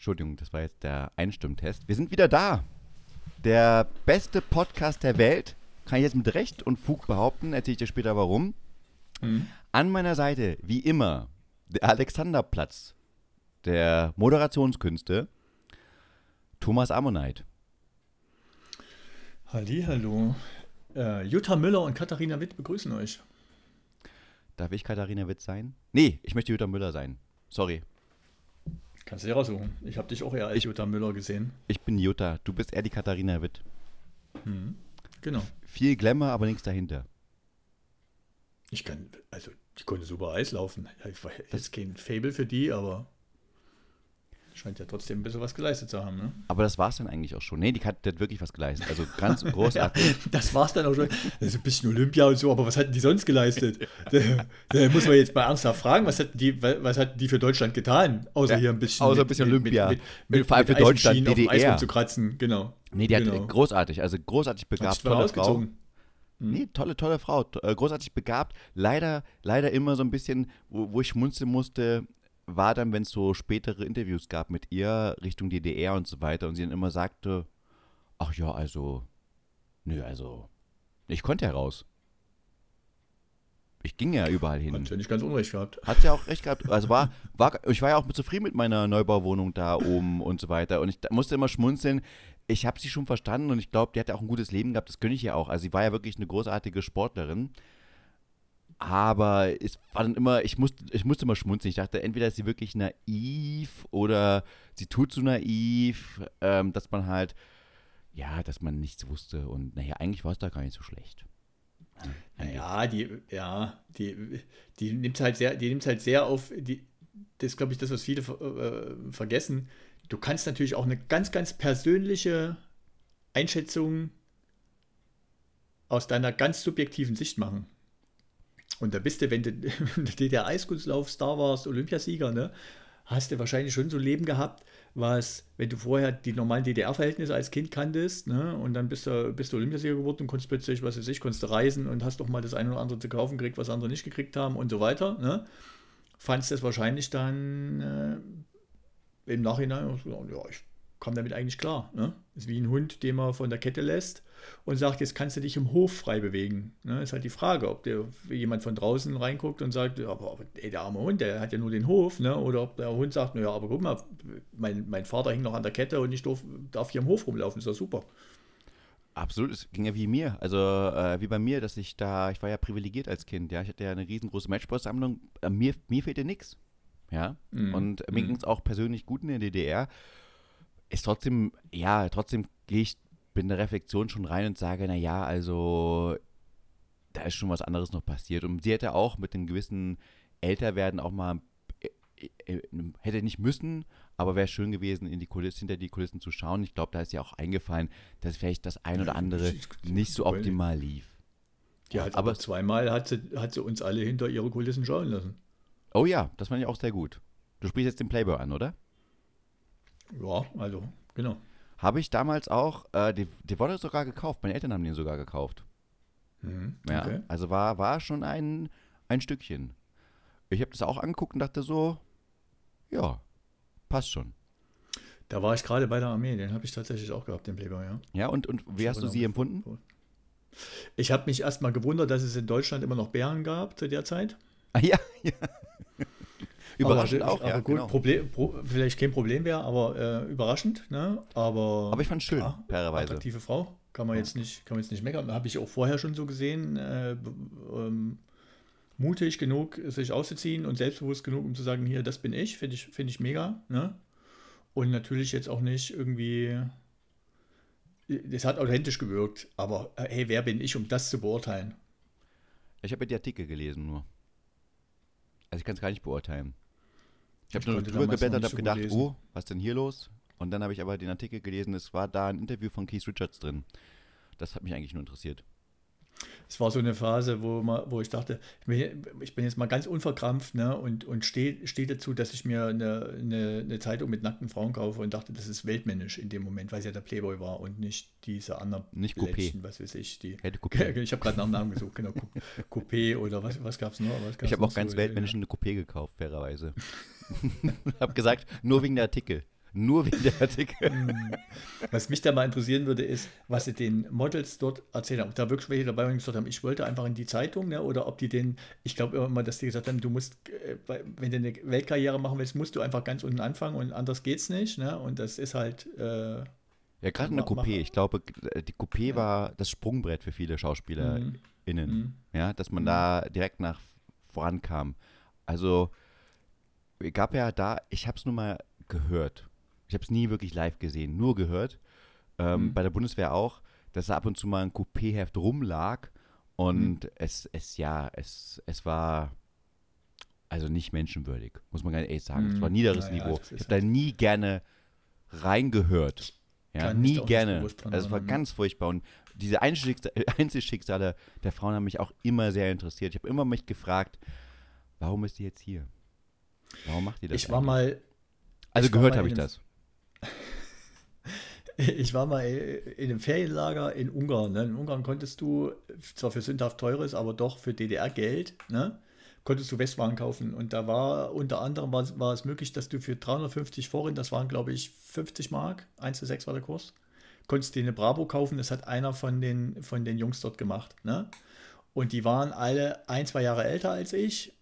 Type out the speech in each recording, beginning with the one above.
Entschuldigung, das war jetzt der Einstimmtest. Wir sind wieder da. Der beste Podcast der Welt. Kann ich jetzt mit Recht und Fug behaupten. Erzähle ich dir später warum. Mhm. An meiner Seite, wie immer, der Alexanderplatz der Moderationskünste, Thomas Ammonite. Hallo. Äh, Jutta Müller und Katharina Witt begrüßen euch. Darf ich Katharina Witt sein? Nee, ich möchte Jutta Müller sein. Sorry. Kannst du dir raussuchen. Ich habe dich auch eher als Ich- Jutta Müller gesehen. Ich bin Jutta. Du bist eher die Katharina Witt. Mhm. Genau. Viel Glamour, aber nichts dahinter. Ich kann, also, die konnte super Eis laufen. Ich war Das- jetzt kein Fable für die, aber scheint ja trotzdem ein bisschen was geleistet zu haben, ne? Aber das war's dann eigentlich auch schon. Nee, die hat, die hat wirklich was geleistet. Also ganz großartig. Das war's dann auch schon. Das ist ein bisschen Olympia und so, aber was hatten die sonst geleistet? da, da muss man jetzt mal ernsthaft fragen, was hatten die, was hatten die für Deutschland getan? Außer Ja, hier ein bisschen, außer ein bisschen Olympia. Mit, mit, mit, Vor allem für mit Deutschland, DDR. Eis rumzukratzen, genau. Nee, die hat Genau. großartig, also großartig Hat begabt, tolle Frau. ausgezogen. Nee, tolle, tolle Frau, äh, großartig begabt. Leider, leider immer so ein bisschen, wo, wo ich schmunzeln musste, war dann, wenn es so spätere Interviews gab mit ihr Richtung DDR und so weiter und sie dann immer sagte, ach ja, also, nö, also, ich konnte ja raus. Ich ging ja überall hin. Hat ja nicht ganz unrecht gehabt. Hat ja auch recht gehabt. Also war, war, ich war ja auch zufrieden mit meiner Neubauwohnung da oben und so weiter. Und ich da- musste immer schmunzeln. Ich habe sie schon verstanden und ich glaube, die hat ja auch ein gutes Leben gehabt. Das gönne ich ihr auch. Also sie war ja wirklich eine großartige Sportlerin. Aber es war dann immer, ich musste, ich musste immer schmunzeln. Ich dachte, entweder ist sie wirklich naiv oder sie tut so naiv, ähm, dass man halt, ja, dass man nichts wusste. Und naja, eigentlich war es da gar nicht so schlecht. Naja, die, ja, die, die nimmt halt sehr, die nimmt halt sehr auf, die, das ist, glaube ich, das, was viele äh, vergessen. Du kannst natürlich auch eine ganz, ganz persönliche Einschätzung aus deiner ganz subjektiven Sicht machen. Und da bist du, wenn du, wenn du der Eiskunstlauf-Star warst, Olympiasieger, ne, hast du wahrscheinlich schon so ein Leben gehabt, was, wenn du vorher die normalen DDR-Verhältnisse als Kind kanntest, ne, und dann bist du, bist du Olympiasieger geworden und konntest plötzlich, was weiß ich, konntest du reisen und hast doch mal das eine oder andere zu kaufen gekriegt, was andere nicht gekriegt haben und so weiter, ne, fandst das wahrscheinlich dann äh, im Nachhinein, ja, ich kam damit eigentlich klar. Ne? Ist wie ein Hund, den man von der Kette lässt und sagt, jetzt kannst du dich im Hof frei bewegen. Ne? Ist halt die Frage, ob der jemand von draußen reinguckt und sagt, aber ey, der arme Hund, der hat ja nur den Hof, ne? oder ob der Hund sagt, naja, aber guck mal, mein, mein Vater hängt noch an der Kette und ich darf, darf hier im Hof rumlaufen, ist doch super. Absolut, es ging ja wie mir. Also äh, wie bei mir, dass ich da, ich war ja privilegiert als Kind, ja. Ich hatte ja eine riesengroße Matchball-Sammlung. Äh, mir, mir fehlte nichts. Ja. Mhm. Und mir Mhm. ging es auch persönlich gut in der DDR. Ist trotzdem, ja, trotzdem gehe ich bin der Reflexion schon rein und sage, naja, also da ist schon was anderes noch passiert. Und sie hätte auch mit dem gewissen Älterwerden auch mal äh, äh, hätte nicht müssen, aber wäre schön gewesen, in die Kulissen, hinter die Kulissen zu schauen. Ich glaube, da ist ja auch eingefallen, dass vielleicht das ein oder andere nicht so optimal lief. Hat aber aber zweimal hat sie, hat sie uns alle hinter ihre Kulissen schauen lassen. Oh ja, das fand ich auch sehr gut. Du sprichst jetzt den Playboy an, oder? Ja, also, genau. Habe ich damals auch, äh, die, die wurde sogar gekauft. Meine Eltern haben den sogar gekauft. Mhm. Ja, Okay. also war, war schon ein, ein Stückchen. Ich habe das auch angeguckt und dachte so, ja, passt schon. Da war ich gerade bei der Armee, den habe ich tatsächlich auch gehabt, den Playboy, ja. Ja, und, und wie hast du sie empfunden? Ich habe mich erstmal gewundert, dass es in Deutschland immer noch Bären gab zu der Zeit. Ah, ja, ja. Überraschend aber, auch, aber ja, gut, genau. Problem, pro, vielleicht kein Problem wäre, aber äh, überraschend, ne? Aber, Aber ich fand schön, ja, fairerweise. attraktive Frau, kann man Ja. jetzt nicht, kann man jetzt nicht meckern. Habe ich auch vorher schon so gesehen, äh, ähm, mutig genug, sich auszuziehen und selbstbewusst genug, um zu sagen, hier, das bin ich, finde ich, finde ich mega, ne? Und natürlich jetzt auch nicht irgendwie, das hat authentisch gewirkt, aber äh, hey, wer bin ich, um das zu beurteilen? Ich habe ja die Artikel gelesen nur. Also ich kann es gar nicht beurteilen. Ich habe nur drüber geblättert, nicht habe gedacht, lesen. oh, was denn hier los? Und dann habe ich aber den Artikel gelesen, es war da ein Interview von Keith Richards drin. Das hat mich eigentlich nur interessiert. Es war so eine Phase, wo, man, wo ich dachte, ich bin, jetzt mal ganz unverkrampft ne, und, und stehe steh dazu, dass ich mir eine, eine, eine Zeitung mit nackten Frauen kaufe und dachte, das ist weltmännisch in dem Moment, weil es ja der Playboy war und nicht diese anderen Nicht Coupé. Was weiß ich. Die, Hätte Coupé. ich habe gerade nach dem Namen gesucht, genau. Coup- Coupé oder was, was gab es noch? Was Ich gab's habe auch ganz so? weltmännisch eine Coupé gekauft, fairerweise. habe gesagt, nur wegen der Artikel. Nur wegen der Artikel. Hm. Was mich da mal interessieren würde, ist, was sie den Models dort erzählt haben. Ob da wirklich welche dabei waren, die gesagt haben, ich wollte einfach in die Zeitung, ne? oder ob die den, ich glaube immer, dass die gesagt haben, du musst, äh, wenn du eine Weltkarriere machen willst, musst du einfach ganz unten anfangen und anders geht's nicht. Ne? Und das ist halt. Äh, ja, gerade eine Coupé. Ich glaube, die Coupé ja. war das Sprungbrett für viele SchauspielerInnen. Mhm. Ja, dass man mhm. da direkt nach vorankam. Also, gab ja da, ich habe es nur mal gehört. Ich habe es nie wirklich live gesehen, nur gehört. Ähm, mhm. Bei der Bundeswehr auch, dass da ab und zu mal ein Coupé-Heft rumlag und mhm. es, es, ja, es, es war also nicht menschenwürdig, muss man ganz ehrlich sagen. Es war mhm. niederes ja, Niveau. ich habe da nie gerne reingehört. Ja, nie gerne. Also es war ganz furchtbar. Und diese Einzelschicksale der Frauen haben mich auch immer sehr interessiert. Ich habe immer mich gefragt, warum ist die jetzt hier? Warum macht die das? Ich eigentlich? war mal. Also gehört habe ich das. ich war mal in einem Ferienlager in Ungarn. Ne? In Ungarn konntest du zwar für sündhaft teures, aber doch für DDR-Geld, ne? konntest du Westwaren kaufen. Und da war unter anderem war, war es möglich, dass du für 350 Forin, das waren glaube ich 50 Mark, 1 zu 6 war der Kurs, konntest du eine Bravo kaufen. Das hat einer von den, von den Jungs dort gemacht. Ne? Und die waren alle ein, zwei Jahre älter als ich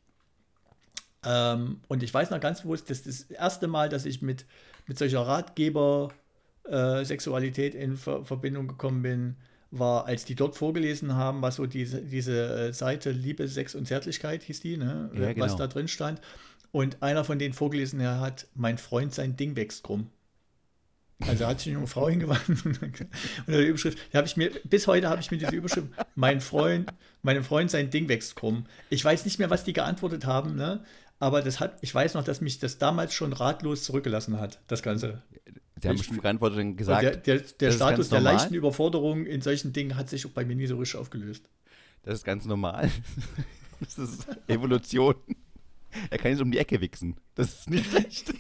ähm, und ich weiß noch ganz bewusst, das ist das erste Mal, dass ich mit, mit solcher Ratgeber-Sexualität äh, in Ver Verbindung gekommen bin, war, als die dort vorgelesen haben, was so diese, diese äh, Seite Liebe, Sex und Zärtlichkeit hieß die, ne? Ja, genau. was da drin stand. Und einer von denen vorgelesen hat, mein Freund, sein Ding wächst krumm. Also hat sich eine junge Frau hingewandt und die Überschrift, die ich mir, bis heute habe ich mir diese Überschrift, mein Freund, meinem Freund sein Ding wächst krumm. Ich weiß nicht mehr, was die geantwortet haben, ne? Aber das hat, ich weiß noch, dass mich das damals schon ratlos zurückgelassen hat, das Ganze. Sie haben bestimmt geantwortet und gesagt. Der, der, der Status der leichten Überforderung in solchen Dingen hat sich bei mir nie so richtig aufgelöst. Das ist ganz normal. Das ist Evolution. Er kann jetzt um die Ecke wichsen. Das ist nicht schlecht.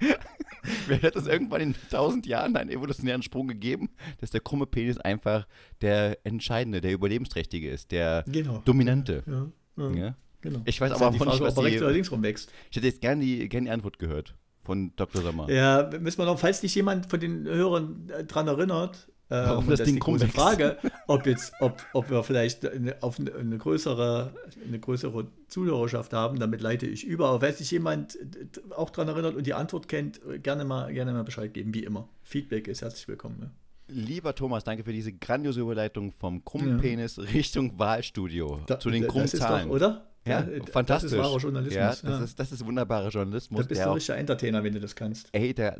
Wer hat das irgendwann in tausend Jahren einen evolutionären Sprung gegeben, dass der krumme Penis einfach der entscheidende, der überlebensträchtige ist, der genau. dominante. Ja, ja. ja. Genau. Ich weiß aber auch nicht, was ob rechts oder links rumwächst. Ich hätte jetzt gerne die, gern die Antwort gehört von Dr. Sommer. Ja, müssen wir noch, falls sich jemand von den Hörern äh, dran erinnert, äh, Warum das, das Ding große Frage, ob jetzt, ob, ob wir vielleicht eine, auf eine, eine, größere, eine größere Zuhörerschaft haben, damit leite ich über. Aber falls sich jemand äh, auch daran erinnert und die Antwort kennt, gerne mal, gerne mal Bescheid geben, wie immer. Feedback ist herzlich willkommen. Ja. Lieber Thomas, danke für diese grandiose Überleitung vom krummen Penis Richtung Wahlstudio da, zu den krummen Zahlen. Doch, oder? Ja, ja fantastisch. Das ist wahrer Journalismus. Ja, das, ja. Ist, das ist wunderbarer Journalismus. Du bist ein richtiger Entertainer, wenn du das kannst. Ey, der.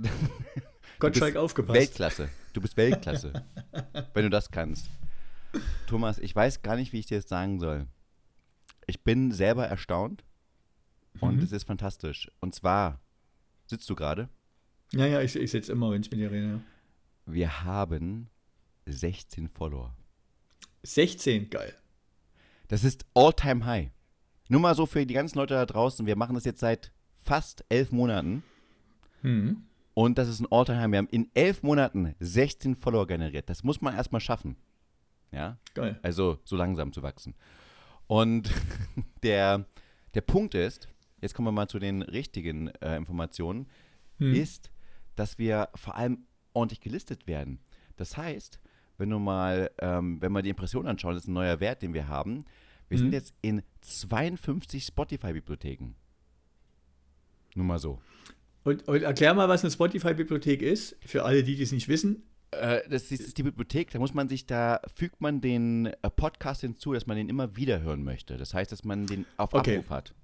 Gottschalk aufgepasst. Weltklasse. Du bist Weltklasse. wenn du das kannst. Thomas, ich weiß gar nicht, wie ich dir das sagen soll. Ich bin selber erstaunt und mhm. es ist fantastisch. Und zwar, sitzt du gerade? Ja, ja, ich, ich sitze immer, wenn ich mit dir rede. Wir haben 16 Follower. 16, geil. Das ist all-time high. Nur mal so für die ganzen Leute da draußen, wir machen das jetzt seit fast elf Monaten. Mhm. Und das ist ein All-Time-High. Wir haben in elf Monaten 16 Follower generiert. Das muss man erstmal schaffen. Ja? Geil. Also so langsam zu wachsen. Und der, der Punkt ist, jetzt kommen wir mal zu den richtigen äh, Informationen, hm. ist, dass wir vor allem ordentlich gelistet werden. Das heißt, wenn du mal, ähm, wenn wir die Impression anschauen, das ist ein neuer Wert, den wir haben, wir mhm. sind jetzt in 52 Spotify-Bibliotheken. Nur mal so. Und, und, erklär mal, was eine Spotify-Bibliothek ist, für alle, die es nicht wissen. Äh, das ist die Bibliothek, da muss man sich, da fügt man den äh, Podcast hinzu, dass man den immer wieder hören möchte. Das heißt, dass man den auf okay. Abruf hat.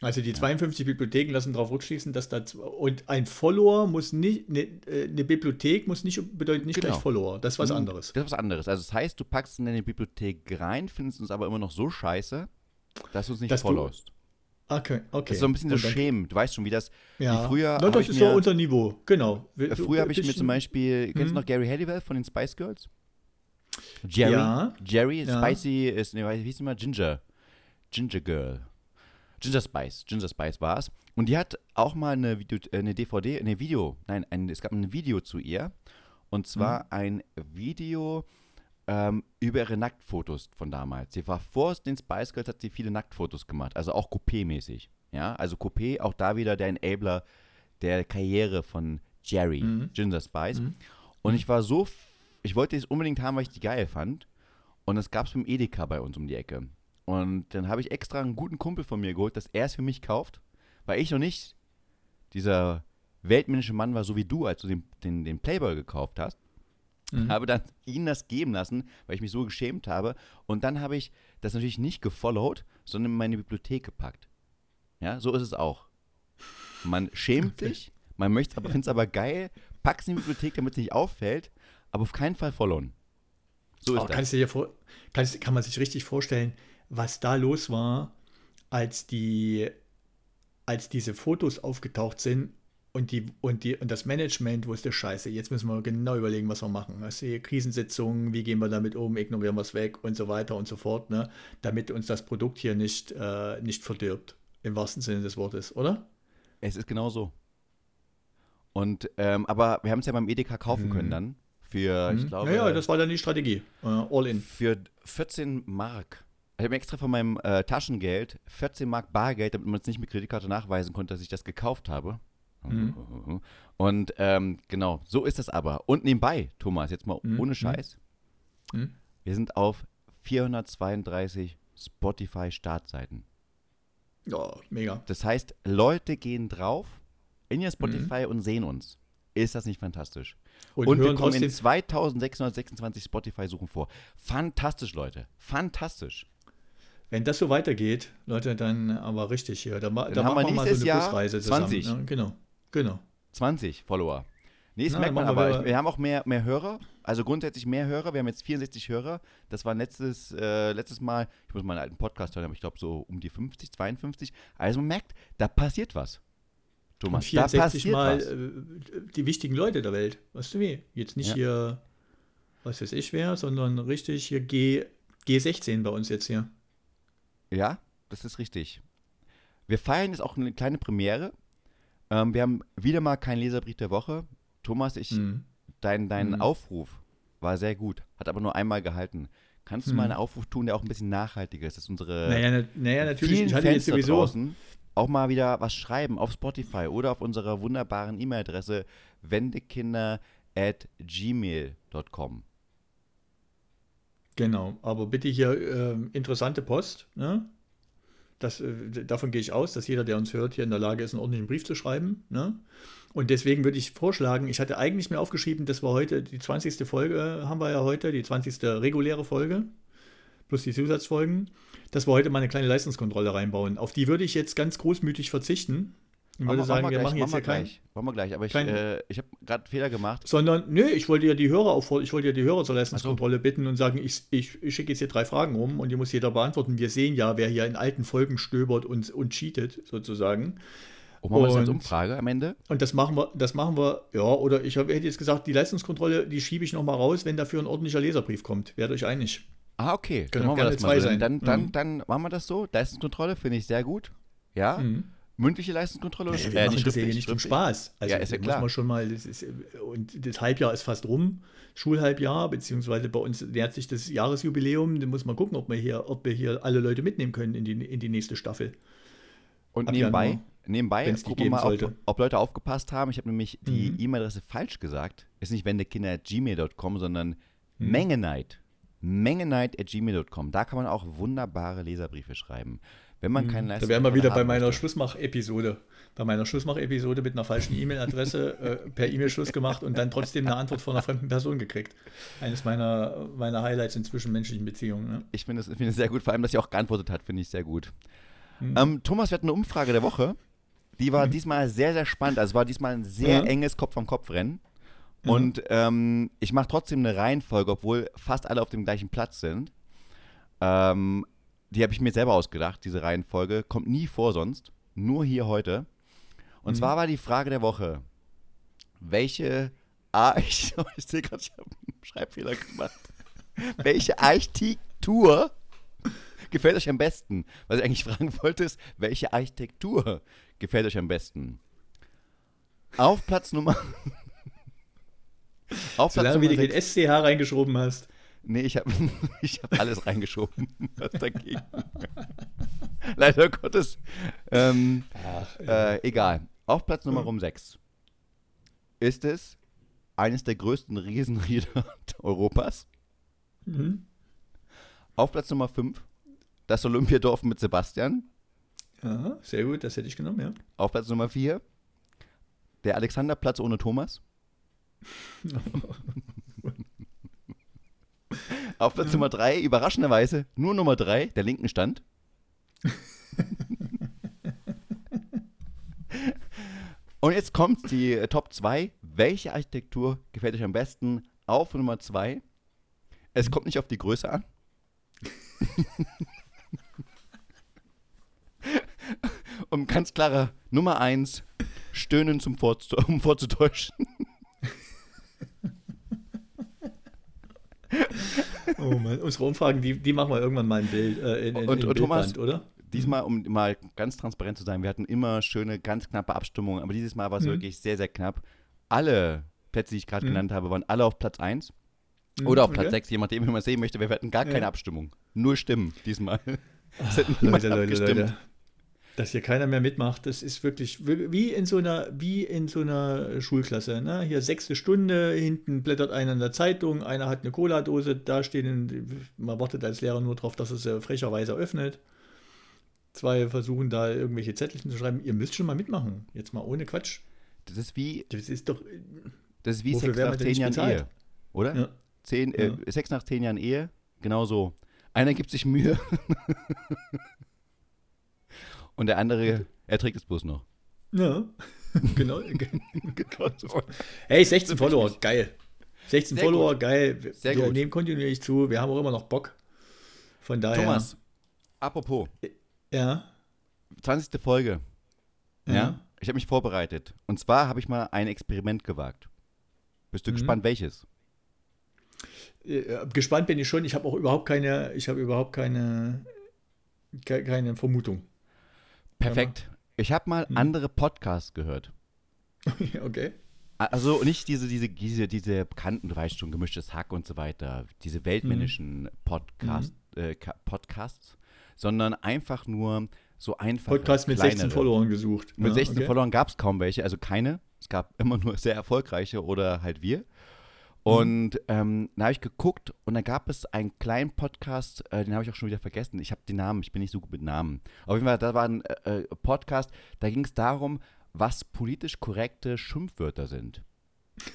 Also die 52 ja. Bibliotheken lassen darauf rückschließen, dass da und ein Follower muss nicht eine, äh, eine Bibliothek muss nicht bedeutet nicht genau. gleich Follower. Das ist was anderes. Das ist was anderes. Also das heißt, du packst in deine Bibliothek rein, findest uns aber immer noch so scheiße, dass du uns nicht dass followst. Okay, okay. Das ist so ein bisschen so schämen. Du weißt schon, wie das. Ja. Wie früher. No, das ist mir, so unser Niveau, genau. Du, früher habe ich mir zum Beispiel. Hm. Kennst du hm. noch Gary Halliwell von den Spice Girls? Jerry. Ja. Jerry, ja. Spicy ist, ne, wie hieß mal? Ginger. Ginger Girl. Ginger Spice, Ginger Spice war es. Und die hat auch mal eine, Video, äh, eine DVD, eine Video, nein, ein, es gab ein Video zu ihr. Und zwar mhm. ein Video ähm, über ihre Nacktfotos von damals. Sie war vor den Spice Girls, hat sie viele Nacktfotos gemacht, also auch Coupé-mäßig. Ja, also Coupé, auch da wieder der Enabler der Karriere von Jerry, Mhm. Ginger Spice. Mhm. Und ich war so, ich wollte es unbedingt haben, weil ich die geil fand. Und das gab es beim Edeka bei uns um die Ecke. Und dann habe ich extra einen guten Kumpel von mir geholt, dass er es für mich kauft, weil ich noch nicht dieser weltmännische Mann war, so wie du, als du den, den, den Playboy gekauft hast. Mhm. Habe dann ihn das geben lassen, weil ich mich so geschämt habe. Und dann habe ich das natürlich nicht gefollowt, sondern in meine Bibliothek gepackt. Ja, so ist es auch. Man schämt sich, man möchte aber, findet es aber geil, packt es in die Bibliothek, damit es nicht auffällt, aber auf keinen Fall followen. So ist Aber das. kannst du dir vor, kannst, kann man sich richtig vorstellen, was da los war, als die, als diese Fotos aufgetaucht sind und die und die und das Management wusste Scheiße. Jetzt müssen wir genau überlegen, was wir machen. Hier Krisensitzungen, wie gehen wir damit um, ignorieren wir es weg und so weiter und so fort, ne? Damit uns das Produkt hier nicht äh, nicht verdirbt im wahrsten Sinne des Wortes, oder? Es ist genau so. Und, ähm, aber wir haben es ja beim Edeka kaufen Mhm. können dann. Für, ich Hm? glaube, naja, das war dann die Strategie. Äh, all in. für 14 Mark. Ich habe extra von meinem äh, Taschengeld 14 Mark Bargeld, damit man es nicht mit Kreditkarte nachweisen konnte, dass ich das gekauft habe. Mhm. Und ähm, genau, so ist es aber. Und nebenbei, Thomas, jetzt mal Mhm. ohne Scheiß, Hm? wir sind auf 432 Spotify-Startseiten. Ja, mega. Das heißt, Leute gehen drauf in Mhm. ihr Spotify und sehen uns. Ist das nicht fantastisch? Und, Und, wir kommen in trotzdem 2626 Spotify-Suchen vor. Fantastisch, Leute. Fantastisch. Wenn das so weitergeht, Leute, dann aber richtig hier. Da, ma- da machen wir mal so eine Jahr Busreise zusammen. 20. Ne? Genau, genau. 20 Follower. Nee, das Na, merkt man dann aber. wir- wir haben auch mehr, mehr Hörer. Also grundsätzlich mehr Hörer. Wir haben jetzt 64 Hörer. Das war letztes, äh, letztes Mal, ich muss meinen alten Podcast hören, aber ich glaube so um die 50, 52. Also man merkt, da passiert was. Und Thomas, da 64 passiert Mal was. äh, die wichtigen Leute der Welt. Weißt du wie? Jetzt nicht Ja. hier, was weiß ich wer, sondern richtig hier G, G16 bei uns jetzt hier. Ja, das ist richtig. Wir feiern jetzt auch eine kleine Premiere. Ähm, wir haben wieder mal keinen Leserbrief der Woche. Thomas, ich, Hm. dein, dein Mhm. Aufruf war sehr gut, hat aber nur einmal gehalten. Kannst du Mhm. mal einen Aufruf tun, der auch ein bisschen nachhaltiger ist, dass unsere Naja, na, naja, natürlich. vielen Fans jetzt sowieso. draußen auch mal wieder was schreiben auf Spotify oder auf unserer wunderbaren E-Mail-Adresse wendekinder at gmail.com. Genau, aber bitte hier ähm, interessante Post. Ne? Das, äh, davon gehe ich aus, dass jeder, der uns hört, hier in der Lage ist, einen ordentlichen Brief zu schreiben. Ne? Und deswegen würde ich vorschlagen, ich hatte eigentlich mir aufgeschrieben, dass wir heute die 20. Folge haben wir ja heute, die 20. reguläre Folge, plus die Zusatzfolgen, dass wir heute mal eine kleine Leistungskontrolle reinbauen. Auf die würde ich jetzt ganz großmütig verzichten. Ich würde sagen, wir machen jetzt hier gleich. Machen wir gleich. Aber ich, kein- äh, ich habe gerade einen Fehler gemacht. sondern, nö, ich wollte ja die Hörer auffordern, ich wollte ja die Hörer zur Leistungskontrolle bitten und sagen, ich, ich, ich schicke jetzt hier drei Fragen rum und die muss jeder beantworten. Wir sehen ja, wer hier in alten Folgen stöbert und, und cheatet, sozusagen. Oh, machen wir das als Und- Umfrage am Ende? Und das machen wir, das machen wir, ja, oder ich hab, hätte jetzt gesagt, die Leistungskontrolle, die schiebe ich nochmal raus, wenn dafür ein ordentlicher Leserbrief kommt. Werdet euch einig. Ah, okay. Können dann machen wir das mal so. Dann, dann, Mhm. dann machen wir das so. Leistungskontrolle finde ich sehr gut. Ja. Mhm. Mündliche Leistungskontrolle oder Ja, wir äh, machen das ja hier nicht zum. Spaß. Also Ja, ist ja klar. Muss man schon mal, das ist, und das Halbjahr ist fast rum, Schulhalbjahr, beziehungsweise bei uns nähert sich das Jahresjubiläum. Da muss man gucken, ob wir hier, ob wir hier alle Leute mitnehmen können in die, in die nächste Staffel. Und Ab nebenbei, Januar, die gucken wir mal, ob, sollte. ob Leute aufgepasst haben. Ich habe nämlich die Mhm. E-Mail-Adresse falsch gesagt. Ist nicht wendekinder.gmail.com, sondern Mhm. Mengenight. Mengenight.gmail.com. Da kann man auch wunderbare Leserbriefe schreiben. Wenn man keinen Mhm. Da wären wir wieder bei meiner. Schlussmach-Episode. Bei meiner Schlussmach-Episode mit einer falschen E-Mail-Adresse äh, per E-Mail Schluss gemacht und dann trotzdem eine Antwort von einer fremden Person gekriegt. Eines meiner, meiner Highlights in zwischenmenschlichen Beziehungen. Ne? Ich finde es finde es sehr gut, vor allem, dass sie auch geantwortet hat, finde ich sehr gut. Mhm. Ähm, Thomas, wir hatten eine Umfrage der Woche. Die war diesmal sehr, sehr spannend. Also war diesmal ein sehr Ja. enges Kopf-an-Kopf-Rennen. Mhm. Und ähm, ich mache trotzdem eine Reihenfolge, obwohl fast alle auf dem gleichen Platz sind. Ähm, die habe ich mir selber ausgedacht, diese Reihenfolge. Kommt nie vor sonst. Nur hier heute. Und Mhm. zwar war die Frage der Woche. Welche Ah, ich, ich sehe gerade, ich habe einen Schreibfehler gemacht. Welche Architektur gefällt euch am besten? Was ich eigentlich fragen wollte, ist, welche Architektur gefällt euch am besten? Auf Platz Nummer. Auf Platz Solange wie Nummer du den SCH reingeschoben hast. Nee, ich habe ich hab alles reingeschoben. Was dagegen? Leider Gottes. Ähm, Ach, äh, egal. Auf Platz Nummer 6 ist es eines der größten Riesenrieder Europas. Mhm. Auf Platz Nummer 5 das Olympiadorf mit Sebastian. Ja, sehr gut, das hätte ich genommen, ja. Auf Platz Nummer 4 der Alexanderplatz ohne Thomas. Auf Platz Nummer 3, überraschenderweise, nur Nummer 3, der linken Stand. Und jetzt kommt die äh, Top 2. Welche Architektur gefällt euch am besten? Auf Nummer 2. Es kommt nicht auf die Größe an. Und ganz klarer Nummer 1, Stöhnen zum Vorzu um vorzutäuschen. Oh Mann, unsere Umfragen, die, die machen wir irgendwann mal ein Bild, äh, in, in, Und- in und Thomas, oder? Diesmal, um mal ganz transparent zu sein, wir hatten immer schöne, ganz knappe Abstimmungen, aber dieses Mal war es Mhm. wirklich sehr, sehr knapp. Alle Plätze, die ich gerade Mhm. genannt habe, waren alle auf Platz 1 Mhm, oder auf okay. Platz 6, je nachdem, wie man sehen möchte. Wir hatten gar keine Ja. Abstimmung. Null Stimmen diesmal. Es hat niemand Leute, Leute, abgestimmt. Leute. Dass hier keiner mehr mitmacht, das ist wirklich wir- wie in so einer, wie in so einer Schulklasse. Ne? Hier sechste Stunde, hinten blättert einer in der Zeitung, einer hat eine Cola-Dose, da stehen, man wartet als Lehrer nur darauf, dass er sie frecherweise öffnet. Zwei versuchen da irgendwelche Zettelchen zu schreiben. Ihr müsst schon mal mitmachen. Jetzt mal ohne Quatsch. Das ist wie, Das ist doch. das ist wie werden nach wir denn 10 nicht Jahren bezahlt? Ehe. Oder? Ja. Zehn, äh, Ja. Sex nach 10 Jahren Ehe, genau so. Einer gibt sich Mühe und der andere erträgt es bloß noch. Ja, genau. Genau so. Hey, 16 Follower, geil. 16 Sehr Follower, gut. geil. Sehr wir gut. nehmen kontinuierlich zu. Wir haben auch immer noch Bock. Von daher. Thomas, apropos, Ja. 20. Folge. Ja. Ja. Ich habe mich vorbereitet. Und zwar habe ich mal ein Experiment gewagt. Bist du Mhm. gespannt, welches? Äh, Gespannt bin ich schon. Ich habe auch überhaupt keine, ich habe überhaupt keine, ke- keine Vermutung. Perfekt. Ich habe mal Mhm. andere Podcasts gehört. okay. Also nicht diese, diese, diese, diese bekannten, du weißt schon, gemischtes Hack und so weiter, diese weltmännischen Podcast, äh, Ka- Podcasts, sondern einfach nur so einfach. Podcast mit 16 kleinere. Followern gesucht. Mit Ja, 16 okay. Followern gab es kaum welche, also keine. Es gab immer nur sehr erfolgreiche oder halt wir. Und ähm, da habe ich geguckt und da gab es einen kleinen Podcast, äh, den habe ich auch schon wieder vergessen. Ich habe den Namen, ich bin nicht so gut mit Namen. Auf jeden Fall, da war ein äh, äh, Podcast, da ging es darum, was politisch korrekte Schimpfwörter sind.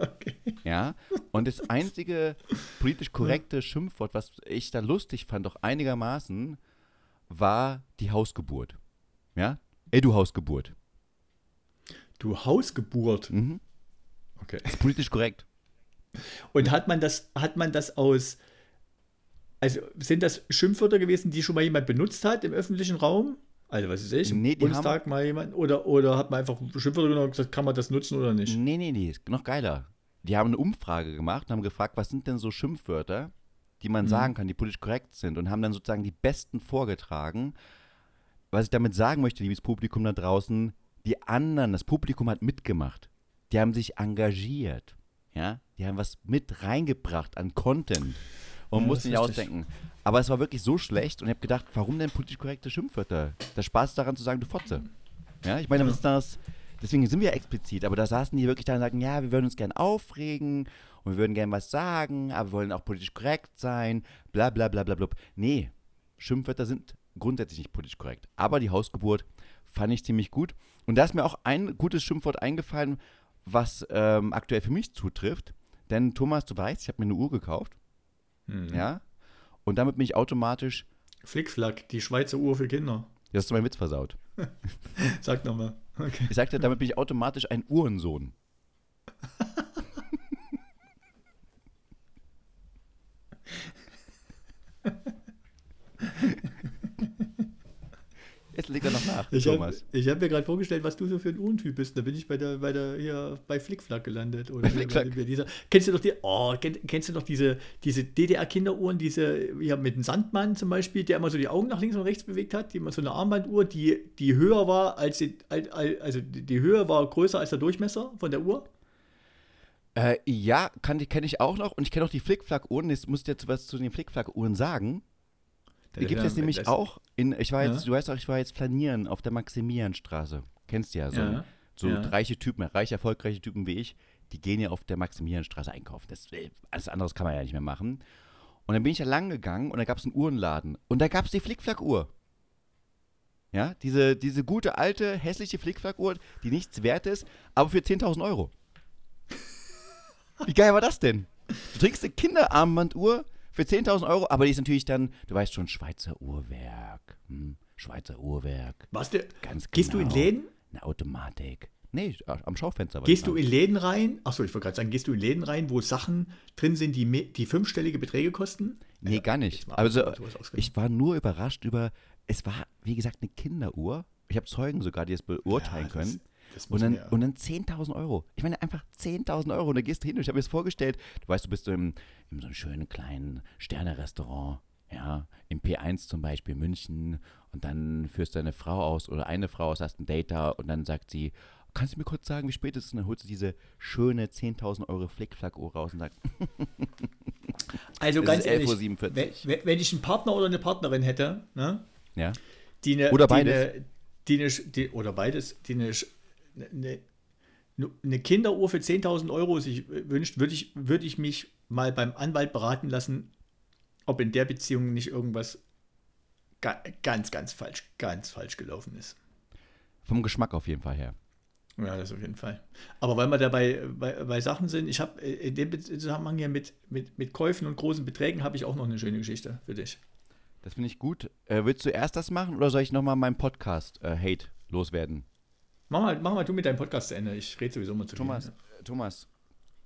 Okay. Ja, und das einzige politisch korrekte Schimpfwort, was ich da lustig fand, auch einigermaßen, war die Hausgeburt. Ja, ey, du Hausgeburt. Du Hausgeburt. Mhm. Okay. Ist politisch korrekt. Und hat man das, hat man das aus, also sind das Schimpfwörter gewesen, die schon mal jemand benutzt hat im öffentlichen Raum? Also was weiß ich, im Nee, die Bundestag mal jemand, oder, oder hat man einfach Schimpfwörter genommen und gesagt, kann man das nutzen oder nicht? Nee, nee, nee, ist noch geiler. Die haben eine Umfrage gemacht und haben gefragt, was sind denn so Schimpfwörter, die man Mhm. sagen kann, die politisch korrekt sind und haben dann sozusagen die besten vorgetragen. Was ich damit sagen möchte, liebes Publikum da draußen, die anderen, das Publikum hat mitgemacht. Die haben sich engagiert. Ja, die haben was mit reingebracht an Content und Ja, mussten nicht richtig. ausdenken. Aber es war wirklich so schlecht und ich habe gedacht, warum denn politisch korrekte Schimpfwörter? Der Spaß daran zu sagen, du Fotze. Ja, ich meine, ist das? Deswegen sind wir explizit, aber da saßen die wirklich da und sagten, ja, wir würden uns gern aufregen und wir würden gern was sagen, aber wir wollen auch politisch korrekt sein, bla bla bla bla bla. Nee, Schimpfwörter sind grundsätzlich nicht politisch korrekt. Aber die Hausgeburt fand ich ziemlich gut. Und da ist mir auch ein gutes Schimpfwort eingefallen, was ähm, aktuell für mich zutrifft. Denn Thomas, du weißt, ich habe mir eine Uhr gekauft, Mhm. ja, und damit bin ich automatisch, Flickflack, die Schweizer Uhr für Kinder. jetzt hast du meinen Witz versaut. Sag nochmal. Okay. Ich sagte, damit bin ich automatisch ein Uhrensohn. Jetzt legt er noch nach, Ich habe Thomas. hab mir gerade vorgestellt, was du so für ein Uhrentyp bist. Da bin ich bei der, bei der, hier bei Flickflack gelandet. Oder Bei Flickflack. bei dieser, kennst du doch die, oh, kenn, kennst du noch diese, diese DDR-Kinderuhren, diese, ja, mit dem Sandmann zum Beispiel, der immer so die Augen nach links und rechts bewegt hat, die immer so eine Armbanduhr, die, die höher war als die, al- al- also die Höhe war größer als der Durchmesser von der Uhr. Äh, ja, kenne ich auch noch. Und ich kenne auch die Flickflack-Uhren. Jetzt musst du jetzt was zu den Flickflack-Uhren sagen. Die gibt es nämlich auch. In, ich war jetzt, Ja. du weißt auch, ich war jetzt flanieren auf der Maximilianstraße. kennst du ja so. Ja, So ja. reiche Typen, reich erfolgreiche Typen wie ich, die gehen ja auf der Maximilianstraße einkaufen. Das, äh, alles anderes kann man ja nicht mehr machen. Und dann bin ich da lang gegangen und da gab es einen Uhrenladen. Und da gab es die Flickflack-Uhr. Ja, diese, diese gute, alte, hässliche Flickflack-Uhr, die nichts wert ist, aber für 10.000 Euro. Wie geil war das denn? Du trägst eine Kinderarmbanduhr für 10.000 Euro, aber die ist natürlich dann, du weißt schon, Schweizer Uhrwerk. Hm, Schweizer Uhrwerk. Was der, Ganz Gehst du in genau. Läden? Eine Automatik. Nee, am Schaufenster. Gehst du in Läden rein? Achso, ich wollte gerade sagen, gehst du in Läden rein, wo Sachen drin sind, die, die fünfstellige Beträge kosten? Nee, gar nicht. Also, ich war nur überrascht über, es war, wie gesagt, eine Kinderuhr. Ich habe Zeugen sogar, die es beurteilen Ja, können. Das muss und dann, und dann 10.000 Euro. Ich meine, einfach 10.000 Euro. Und da gehst du hin und ich habe mir das vorgestellt. Du weißt, du bist so im, in so einem schönen kleinen Sterne-Restaurant. Ja, im P1 zum Beispiel München. Und dann führst du deine Frau aus oder eine Frau aus, hast ein Date da und dann sagt sie, kannst du mir kurz sagen, wie spät es ist? Und dann holst du diese schöne 10.000 Euro Flickflack-Uhr raus und sagst, Also ganz ist ehrlich, 11.47 Uhr. wenn, wenn- ich einen Partner oder eine Partnerin hätte, ne, ja, die eine, Oder die beides. Eine, die eine, die, oder beides, die eine, eine, eine Kinderuhr für 10.000 Euro sich wünscht, würde ich, würde ich mich mal beim Anwalt beraten lassen, ob in der Beziehung nicht irgendwas ga, ganz, ganz falsch, ganz falsch gelaufen ist. vom Geschmack auf jeden Fall her. Ja, das auf jeden Fall. Aber weil wir dabei bei, bei Sachen sind, ich habe in dem Zusammenhang hier mit, mit, mit Käufen und großen Beträgen habe ich auch noch eine schöne Geschichte für dich. Das finde ich gut. Äh, willst du erst das machen oder soll ich nochmal meinen Podcast äh, Hate loswerden? Mach mal, mach mal du mit deinem Podcast zu Ende. Ich rede sowieso mal zu Thomas, viel. äh, Thomas.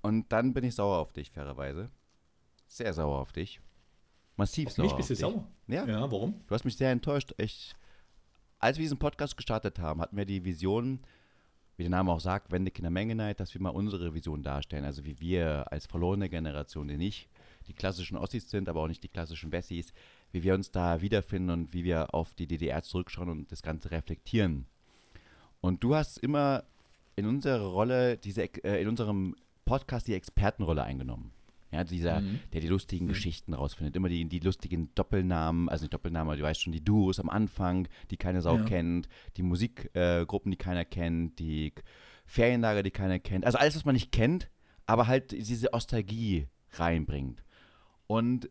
Und dann bin ich sauer auf dich, fairerweise. Sehr sauer auf dich. Massiv Auf sauer. mich bist du sauer. Ja, Ja, warum? du hast mich sehr enttäuscht. Ich, als wir diesen Podcast gestartet haben, hatten wir die Vision, wie der Name auch sagt, Wende Kinder Menge Night, dass wir mal unsere Vision darstellen. Also wie wir als verlorene Generation, die nicht die klassischen Ossis sind, aber auch nicht die klassischen Wessis, wie wir uns da wiederfinden und wie wir auf die DDR zurückschauen und das Ganze reflektieren. Und du hast immer in unserer Rolle, diese, äh, in unserem Podcast die Expertenrolle eingenommen. Ja, dieser, Mhm. der die lustigen Geschichten rausfindet. Immer die, die lustigen Doppelnamen, also nicht Doppelnamen, aber du weißt schon, die Duos am Anfang, die keine Sau Ja. kennt, die Musikgruppen, äh, die keiner kennt, die Ferienlager, die keiner kennt. Also alles, was man nicht kennt, aber halt diese Nostalgie reinbringt. Und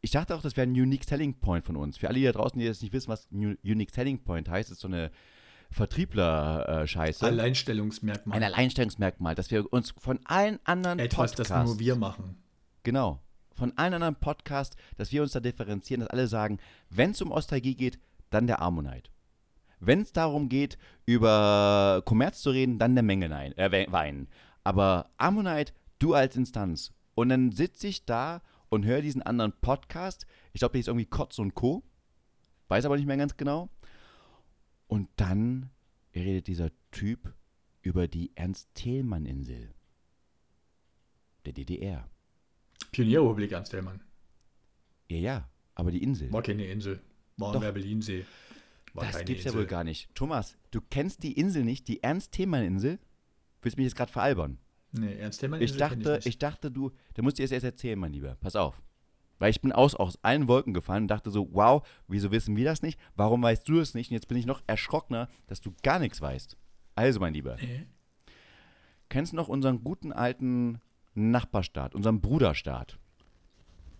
ich dachte auch, das wäre ein Unique Selling Point von uns. Für alle, die da draußen, die jetzt nicht wissen, was Unique Selling Point heißt, ist so eine Vertriebler-Scheiße. Alleinstellungsmerkmal. ein Alleinstellungsmerkmal, dass wir uns von allen anderen Etwas, Podcasts, das nur wir machen. genau, von allen anderen Podcasts, dass wir uns da differenzieren, dass alle sagen, wenn es um Nostalgie geht, dann der Ammonite. Wenn es darum geht, über Kommerz zu reden, dann der Menge Nein, äh, We- Wein. Aber Ammonite, du als Instanz. Und dann sitze ich da und höre diesen anderen Podcast. Ich glaube, der ist irgendwie Kotz und Co. Weiß aber nicht mehr ganz genau. Und dann redet dieser Typ über die Ernst-Thälmann-Insel. Der DDR. Pionierrepublik Amsterdam. Ja, ja, aber die Insel. War keine Insel. War Doch. Berlinsee. War Das keine gibt's ja wohl gar nicht. Thomas, du kennst die Insel nicht, die Ernst-Thälmann-Insel? Willst du mich jetzt gerade veralbern? Nee, Ernst Thälmann Ich dachte, nicht. ich dachte, du, da musst du es erst erzählen, mein Lieber. Pass auf. Weil ich bin aus, aus allen Wolken gefallen und dachte so, wow, wieso wissen wir das nicht? Warum weißt du das nicht? Und jetzt bin ich noch erschrockener, dass du gar nichts weißt. Also, mein Lieber, Nee. kennst du noch unseren guten alten Nachbarstaat, unseren Bruderstaat? Ja,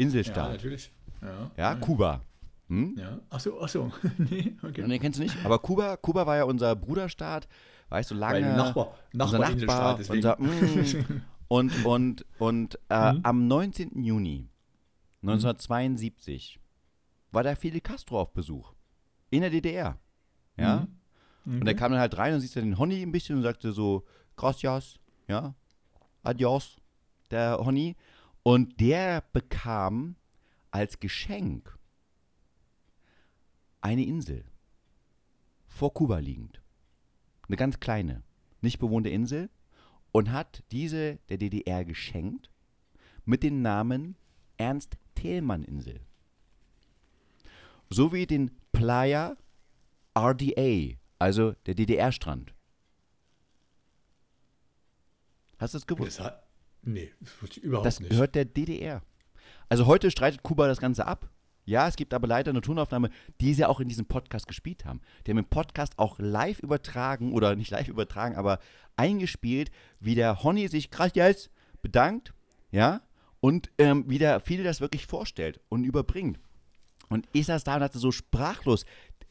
Inselstaat. natürlich. Ja, Ja, Kuba. Hm? ja. Achso, achso. nee, okay. Nee, kennst du nicht. Aber Kuba, Kuba war ja unser Bruderstaat, weißt du, lange. Weil Nachbar, unser Nachbarinselstaat, Nachbar, unser, mm, und und, und äh, Mhm. am 19. Juni 1972 war da Fidel Castro auf Besuch. In der DDR. Ja. Mhm. Und er kam dann halt rein und siehst den Honey ein bisschen und sagte so, gracias, ja, adios, der Honey. Und der bekam als Geschenk eine Insel vor Kuba liegend. Eine ganz kleine, nicht bewohnte Insel und hat diese der DDR geschenkt mit dem Namen Ernst-Thälmann-Insel. Sowie den Playa RDA, also der DDR-Strand. Hast du das gewusst? Das nee, das überhaupt Das nicht. gehört der DDR. Also heute streitet Kuba das Ganze ab. Ja, es gibt aber leider eine Tonaufnahme, die sie auch in diesem Podcast gespielt haben. Die haben im Podcast auch live übertragen, oder nicht live übertragen, aber eingespielt, wie der Honey sich krass jetzt bedankt, ja, und ähm, wie der viele das wirklich vorstellt und überbringt. Und ich saß da und hatte so sprachlos,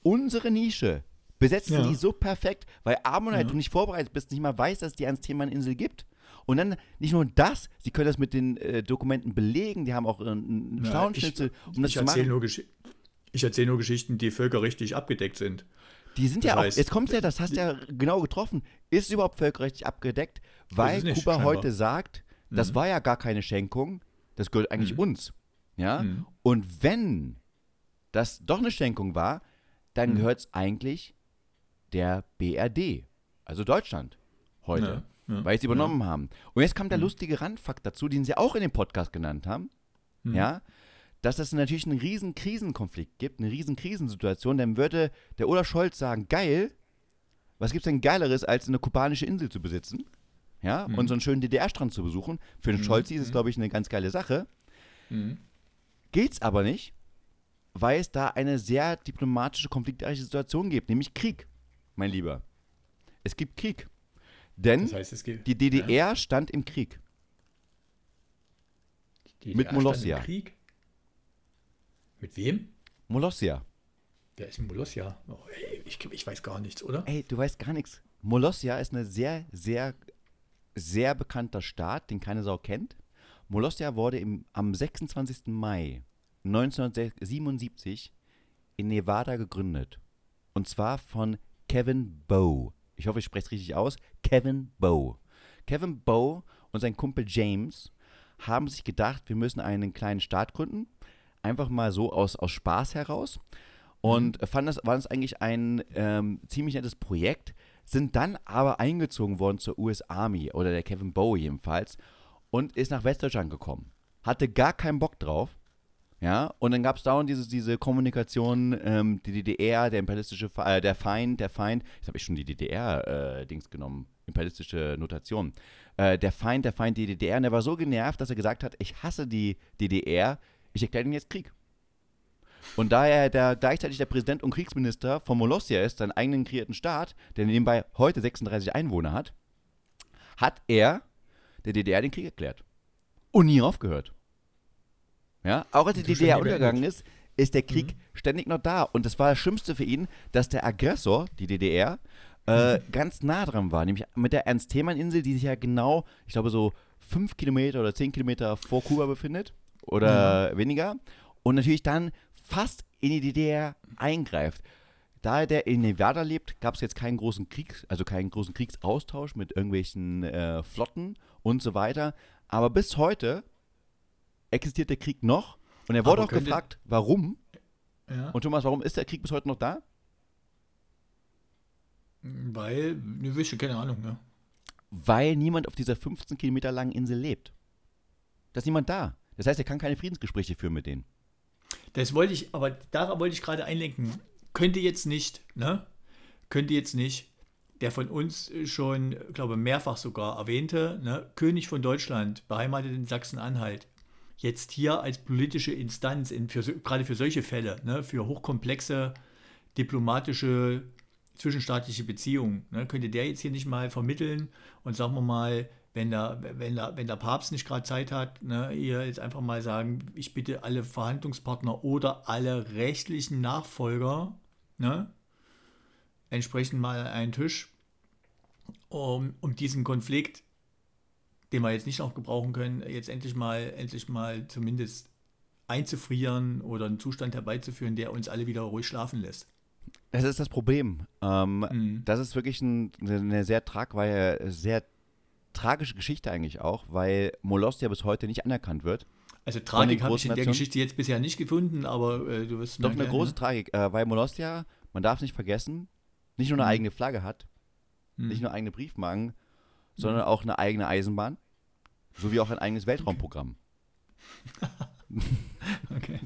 unsere Nische besetzen Ja. die so perfekt, weil Amon halt Ja. du nicht vorbereitet bist, nicht mal weißt, dass es die ans Thema Insel gibt. Und dann nicht nur das, sie können das mit den äh, Dokumenten belegen, die haben auch äh, einen Ja, um das ich zu erzähle machen. nur, Gesch ich erzähl nur Geschichten, die völkerrechtlich abgedeckt sind. Die sind Das ja auch, heißt, jetzt kommt ja, das hast du ja genau getroffen, ist es überhaupt völkerrechtlich abgedeckt, weil Kuba scheinbar. heute sagt, das Mhm. war ja gar keine Schenkung, das gehört eigentlich Mhm. uns. Ja? Mhm. Und wenn das doch eine Schenkung war, dann Mhm. gehört es eigentlich der BRD, also Deutschland, heute, Ja, ja, weil sie übernommen haben. Und jetzt kommt der Mhm. lustige Randfakt dazu, den sie auch in dem Podcast genannt haben, Mhm. ja, dass es natürlich einen riesen Krisenkonflikt gibt, eine riesen Krisensituation, dann würde der Olaf Scholz sagen, geil, was gibt's denn Geileres, als eine kubanische Insel zu besitzen? Ja, Mhm. und so einen schönen DDR-Strand zu besuchen. Für den Mhm. Scholz ist es, Mhm. glaube ich, eine ganz geile Sache. Mhm. Geht's aber nicht, weil es da eine sehr diplomatische, konfliktreiche Situation gibt, nämlich Krieg, mein Lieber. Es gibt Krieg. Denn Das heißt, geht. die DDR stand im Krieg. Die mit DDR stand Molossia. Krieg. Mit wem? Molossia. Wer ist Molossia? Oh, ey, ich, ich weiß gar nichts, oder? Ey, du weißt gar nichts. Molossia ist eine sehr, sehr, sehr bekannter Staat, den keine Sau kennt. Molossia wurde im, am 26. Mai 1977 in Nevada gegründet. Und zwar von Kevin Bow. Ich hoffe, ich spreche es richtig aus. Kevin Bow. Kevin Bow und sein Kumpel James haben sich gedacht, wir müssen einen kleinen Staat gründen. Einfach mal so aus, aus Spaß heraus. Und fanden das, war das eigentlich ein ähm, ziemlich nettes Projekt, sind dann aber eingezogen worden zur US Army oder der Kevin Bow jedenfalls und ist nach Westdeutschland gekommen. Hatte gar keinen Bock drauf. Ja, und dann gab es dauernd diese, diese Kommunikation, ähm, die DDR, der imperialistische, Fe- äh, der Feind, der Feind, jetzt habe ich schon die DDR-Dings genommen, imperialistische Notation. Äh, der Feind, der Feind, die DDR, und er war so genervt, dass er gesagt hat, ich hasse die DDR, ich erkläre ihnen jetzt Krieg. Und da er der, gleichzeitig der Präsident und Kriegsminister von Molossia ist, seinen eigenen kreierten Staat, der nebenbei heute 36 Einwohner hat, hat er der DDR den Krieg erklärt. Und nie aufgehört. Ja, auch als die DDR untergegangen ist, ist der Krieg ständig noch da. Und das war das Schlimmste für ihn, dass der Aggressor, die DDR, äh, ganz nah dran war. Nämlich mit der Ernst-Thälmann-Insel, die sich ja genau, ich glaube, so fünf Kilometer oder zehn Kilometer vor Kuba befindet. Oder weniger. Und natürlich dann fast in die DDR eingreift. Da der in Nevada lebt, gab es jetzt keinen großen Krieg, also keinen großen Kriegsaustausch mit irgendwelchen äh, Flotten und so weiter. Aber bis heute existiert der Krieg noch. Und er wurde Aber auch gefragt, warum. Ja. Und Thomas, warum ist der Krieg bis heute noch da? Weil, ne, wisst ihr, keine Ahnung, ne? Weil niemand auf dieser 15 Kilometer langen Insel lebt. Da ist niemand da. Das heißt, er kann keine Friedensgespräche führen mit denen. Das wollte ich, aber darauf wollte ich gerade einlenken. Könnte jetzt nicht, ne? Könnte jetzt nicht der von uns schon, glaube mehrfach sogar erwähnte, ne, König von Deutschland, beheimatet in Sachsen-Anhalt, jetzt hier als politische Instanz, in, für, gerade für solche Fälle, ne, für hochkomplexe diplomatische zwischenstaatliche Beziehungen, ne, könnte der jetzt hier nicht mal vermitteln und sagen wir mal, wenn der, wenn der, wenn der Papst nicht gerade Zeit hat, ne, hier jetzt einfach mal sagen, ich bitte alle Verhandlungspartner oder alle rechtlichen Nachfolger, ne, entsprechend mal an einen Tisch, um, um diesen Konflikt, den wir jetzt nicht noch gebrauchen können, jetzt endlich mal, endlich mal zumindest einzufrieren oder einen Zustand herbeizuführen, der uns alle wieder ruhig schlafen lässt. Das ist das Problem. Ähm, Mhm. Das ist wirklich ein, eine sehr tragweise, sehr tragische Geschichte eigentlich auch, weil Molossia bis heute nicht anerkannt wird. Also Tragik habe ich in der Nationen? Geschichte jetzt bisher nicht gefunden, aber äh, du wirst Doch eine große Tragik, äh, weil Molossia, man darf nicht vergessen, nicht nur eine Mhm. eigene Flagge hat, ne? nicht nur eigene Briefmarken, sondern auch eine eigene Eisenbahn, sowie auch ein eigenes Weltraumprogramm. Okay.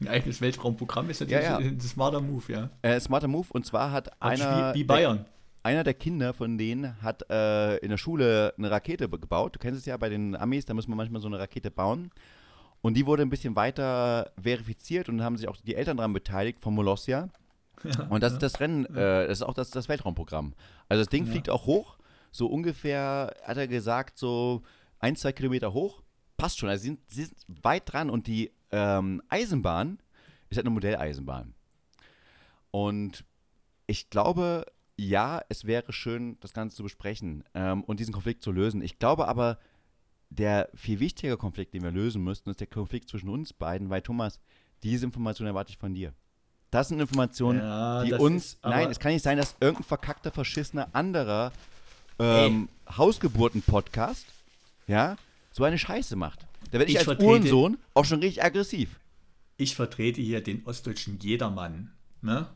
Ein eigenes Weltraumprogramm ist natürlich Ja, ja. ein smarter Move, ja. Äh, smarter Move und zwar hat Praktisch einer, wie, wie der, Bayern. Einer der Kinder von denen hat äh, in der Schule eine Rakete gebaut. Du kennst es ja bei den Amis, da muss man manchmal so eine Rakete bauen. Und die wurde ein bisschen weiter verifiziert und haben sich auch die Eltern daran beteiligt von Molossia. Ja, und das ja. ist das Rennen, äh, das ist auch das, das Weltraumprogramm. Also das Ding ja. fliegt auch hoch, so ungefähr, hat er gesagt, so ein, zwei Kilometer hoch. Passt schon, also sie sind, sie sind weit dran und die ähm, Eisenbahn ist halt eine Modelleisenbahn. Und ich glaube, ja, es wäre schön, das Ganze zu besprechen ähm, und diesen Konflikt zu lösen. Ich glaube aber, der viel wichtigere Konflikt, den wir lösen müssten, ist der Konflikt zwischen uns beiden, weil Thomas, diese Information erwarte ich von dir. Das sind Informationen, ja, die uns. Ist, nein, es kann nicht sein, dass irgendein verkackter, verschissener anderer ähm, Hausgeburten-Podcast, ja, so eine Scheiße macht. Da werde ich, ich als Uhrensohn auch schon richtig aggressiv. Ich vertrete hier den ostdeutschen Jedermann, ne?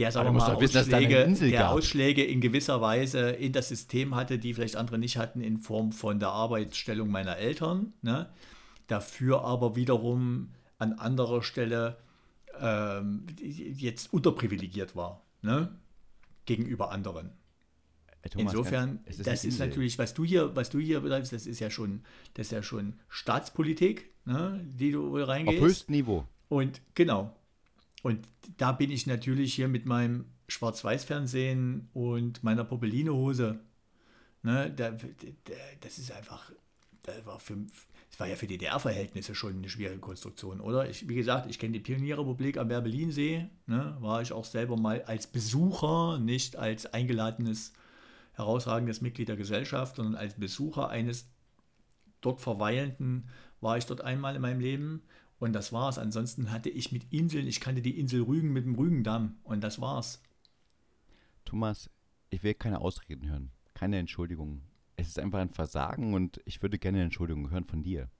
Der, sagen wir mal, Ausschläge, wissen, der Ausschläge in gewisser Weise in das System hatte, die vielleicht andere nicht hatten, in Form von der Arbeitsstellung meiner Eltern. Ne? Dafür aber wiederum an anderer Stelle ähm, jetzt unterprivilegiert war ne? gegenüber anderen. Thomas, Insofern, ist das ist natürlich, was du hier, was du hier betreibst, das ist ja schon, das ist ja schon Staatspolitik, ne, die du reingehst. Auf höchstem Niveau. Und genau, und da bin ich natürlich hier mit meinem Schwarz-Weiß-Fernsehen und meiner Popeline-Hose. Ne, da, da, das ist einfach, das war, für, das war ja für DDR-Verhältnisse schon eine schwierige Konstruktion, oder? Ich, wie gesagt, ich kenne die Pionierrepublik am Werbelinsee, ne, war ich auch selber mal als Besucher, nicht als eingeladenes, herausragendes Mitglied der Gesellschaft, sondern als Besucher eines dort Verweilenden war ich dort einmal in meinem Leben und das war's. Ansonsten hatte ich mit Inseln, ich kannte die Insel Rügen mit dem Rügendamm und das war's. Thomas, ich will keine Ausreden hören, keine Entschuldigung. Es ist einfach ein Versagen und ich würde gerne eine Entschuldigung hören von dir.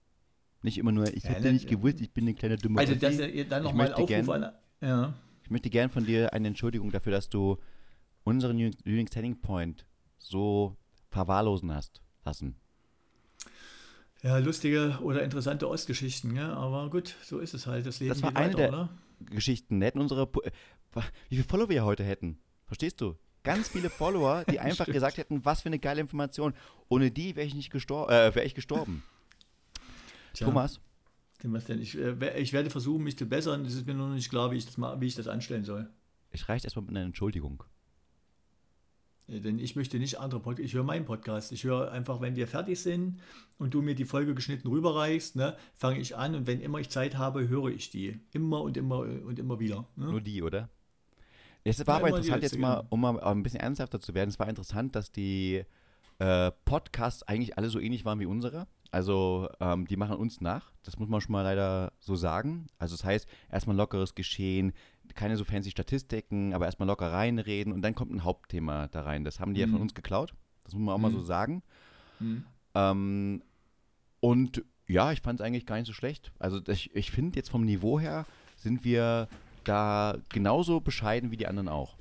Nicht immer nur, ich ja, hätte nicht gewusst, ich bin eine kleine dumme Also das, dann nochmal Aufruf gern, an, ja. Ich möchte gerne von dir eine Entschuldigung dafür, dass du unseren Unique Selling Point so verwahrlosen hast lassen. Ja, lustige oder interessante Ostgeschichten, ja, aber gut, so ist es halt. Das Leben das war eine weiter, der oder? Geschichten. Wir hätten unsere. Äh, wie viele Follower wir heute hätten. Verstehst du? Ganz viele Follower, die einfach gesagt hätten, was für eine geile Information. Ohne die wäre ich nicht gestorben, äh, wäre ich gestorben. Tja, Thomas? Ich, äh, ich werde versuchen, mich zu bessern. Es ist mir nur noch nicht klar, wie ich das, wie ich das anstellen soll. Ich reiche erstmal mit einer Entschuldigung. Denn ich möchte nicht andere Podcasts, ich höre meinen Podcast. Ich höre einfach, wenn wir fertig sind und du mir die Folge geschnitten rüberreichst, ne, fange ich an und wenn immer ich Zeit habe, höre ich die. Immer und immer und immer wieder. Ne? Nur die, oder? Es war ja, aber interessant, jetzt mal, um mal ein bisschen ernsthafter zu werden, es war interessant, dass die äh, Podcasts eigentlich alle so ähnlich waren wie unsere. Also ähm, die machen uns nach, das muss man schon mal leider so sagen. Also das heißt, erstmal lockeres Geschehen, keine so fancy Statistiken, aber erstmal locker reinreden und dann kommt ein Hauptthema da rein. Das haben die mhm. ja von mhm. uns geklaut. Das muss man auch mhm. mal so mhm. sagen. Mhm. Ähm, und ja, ich fand es eigentlich gar nicht so schlecht. Also ich, ich finde jetzt vom Niveau her sind wir da genauso bescheiden wie die anderen auch.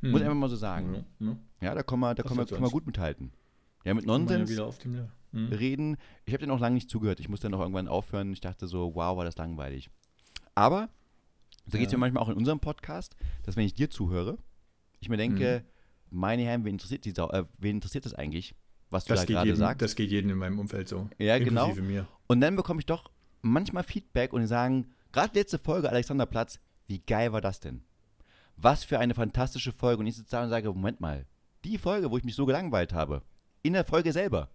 Mhm. Muss ich einfach mal so sagen. Ja, da können wir, da können wir, können wir gut mithalten. Ja, mit Nonsens ja reden. Ich habe den auch lange nicht zugehört. Ich musste dann auch irgendwann aufhören. Ich dachte so, wow, war das langweilig. Aber so geht es ja. mir manchmal auch in unserem Podcast, dass wenn ich dir zuhöre, ich mir denke, mhm. meine Herren, wen interessiert, die Sau, äh, wen interessiert das eigentlich, was du das da gerade sagst? Das geht jedem in meinem Umfeld so. Ja, genau. Mir. Und dann bekomme ich doch manchmal Feedback und die sagen, gerade letzte Folge Alexanderplatz, wie geil war das denn? Was für eine fantastische Folge. Und ich sitze da und sage, Moment mal, die Folge, wo ich mich so gelangweilt habe, in der Folge selber.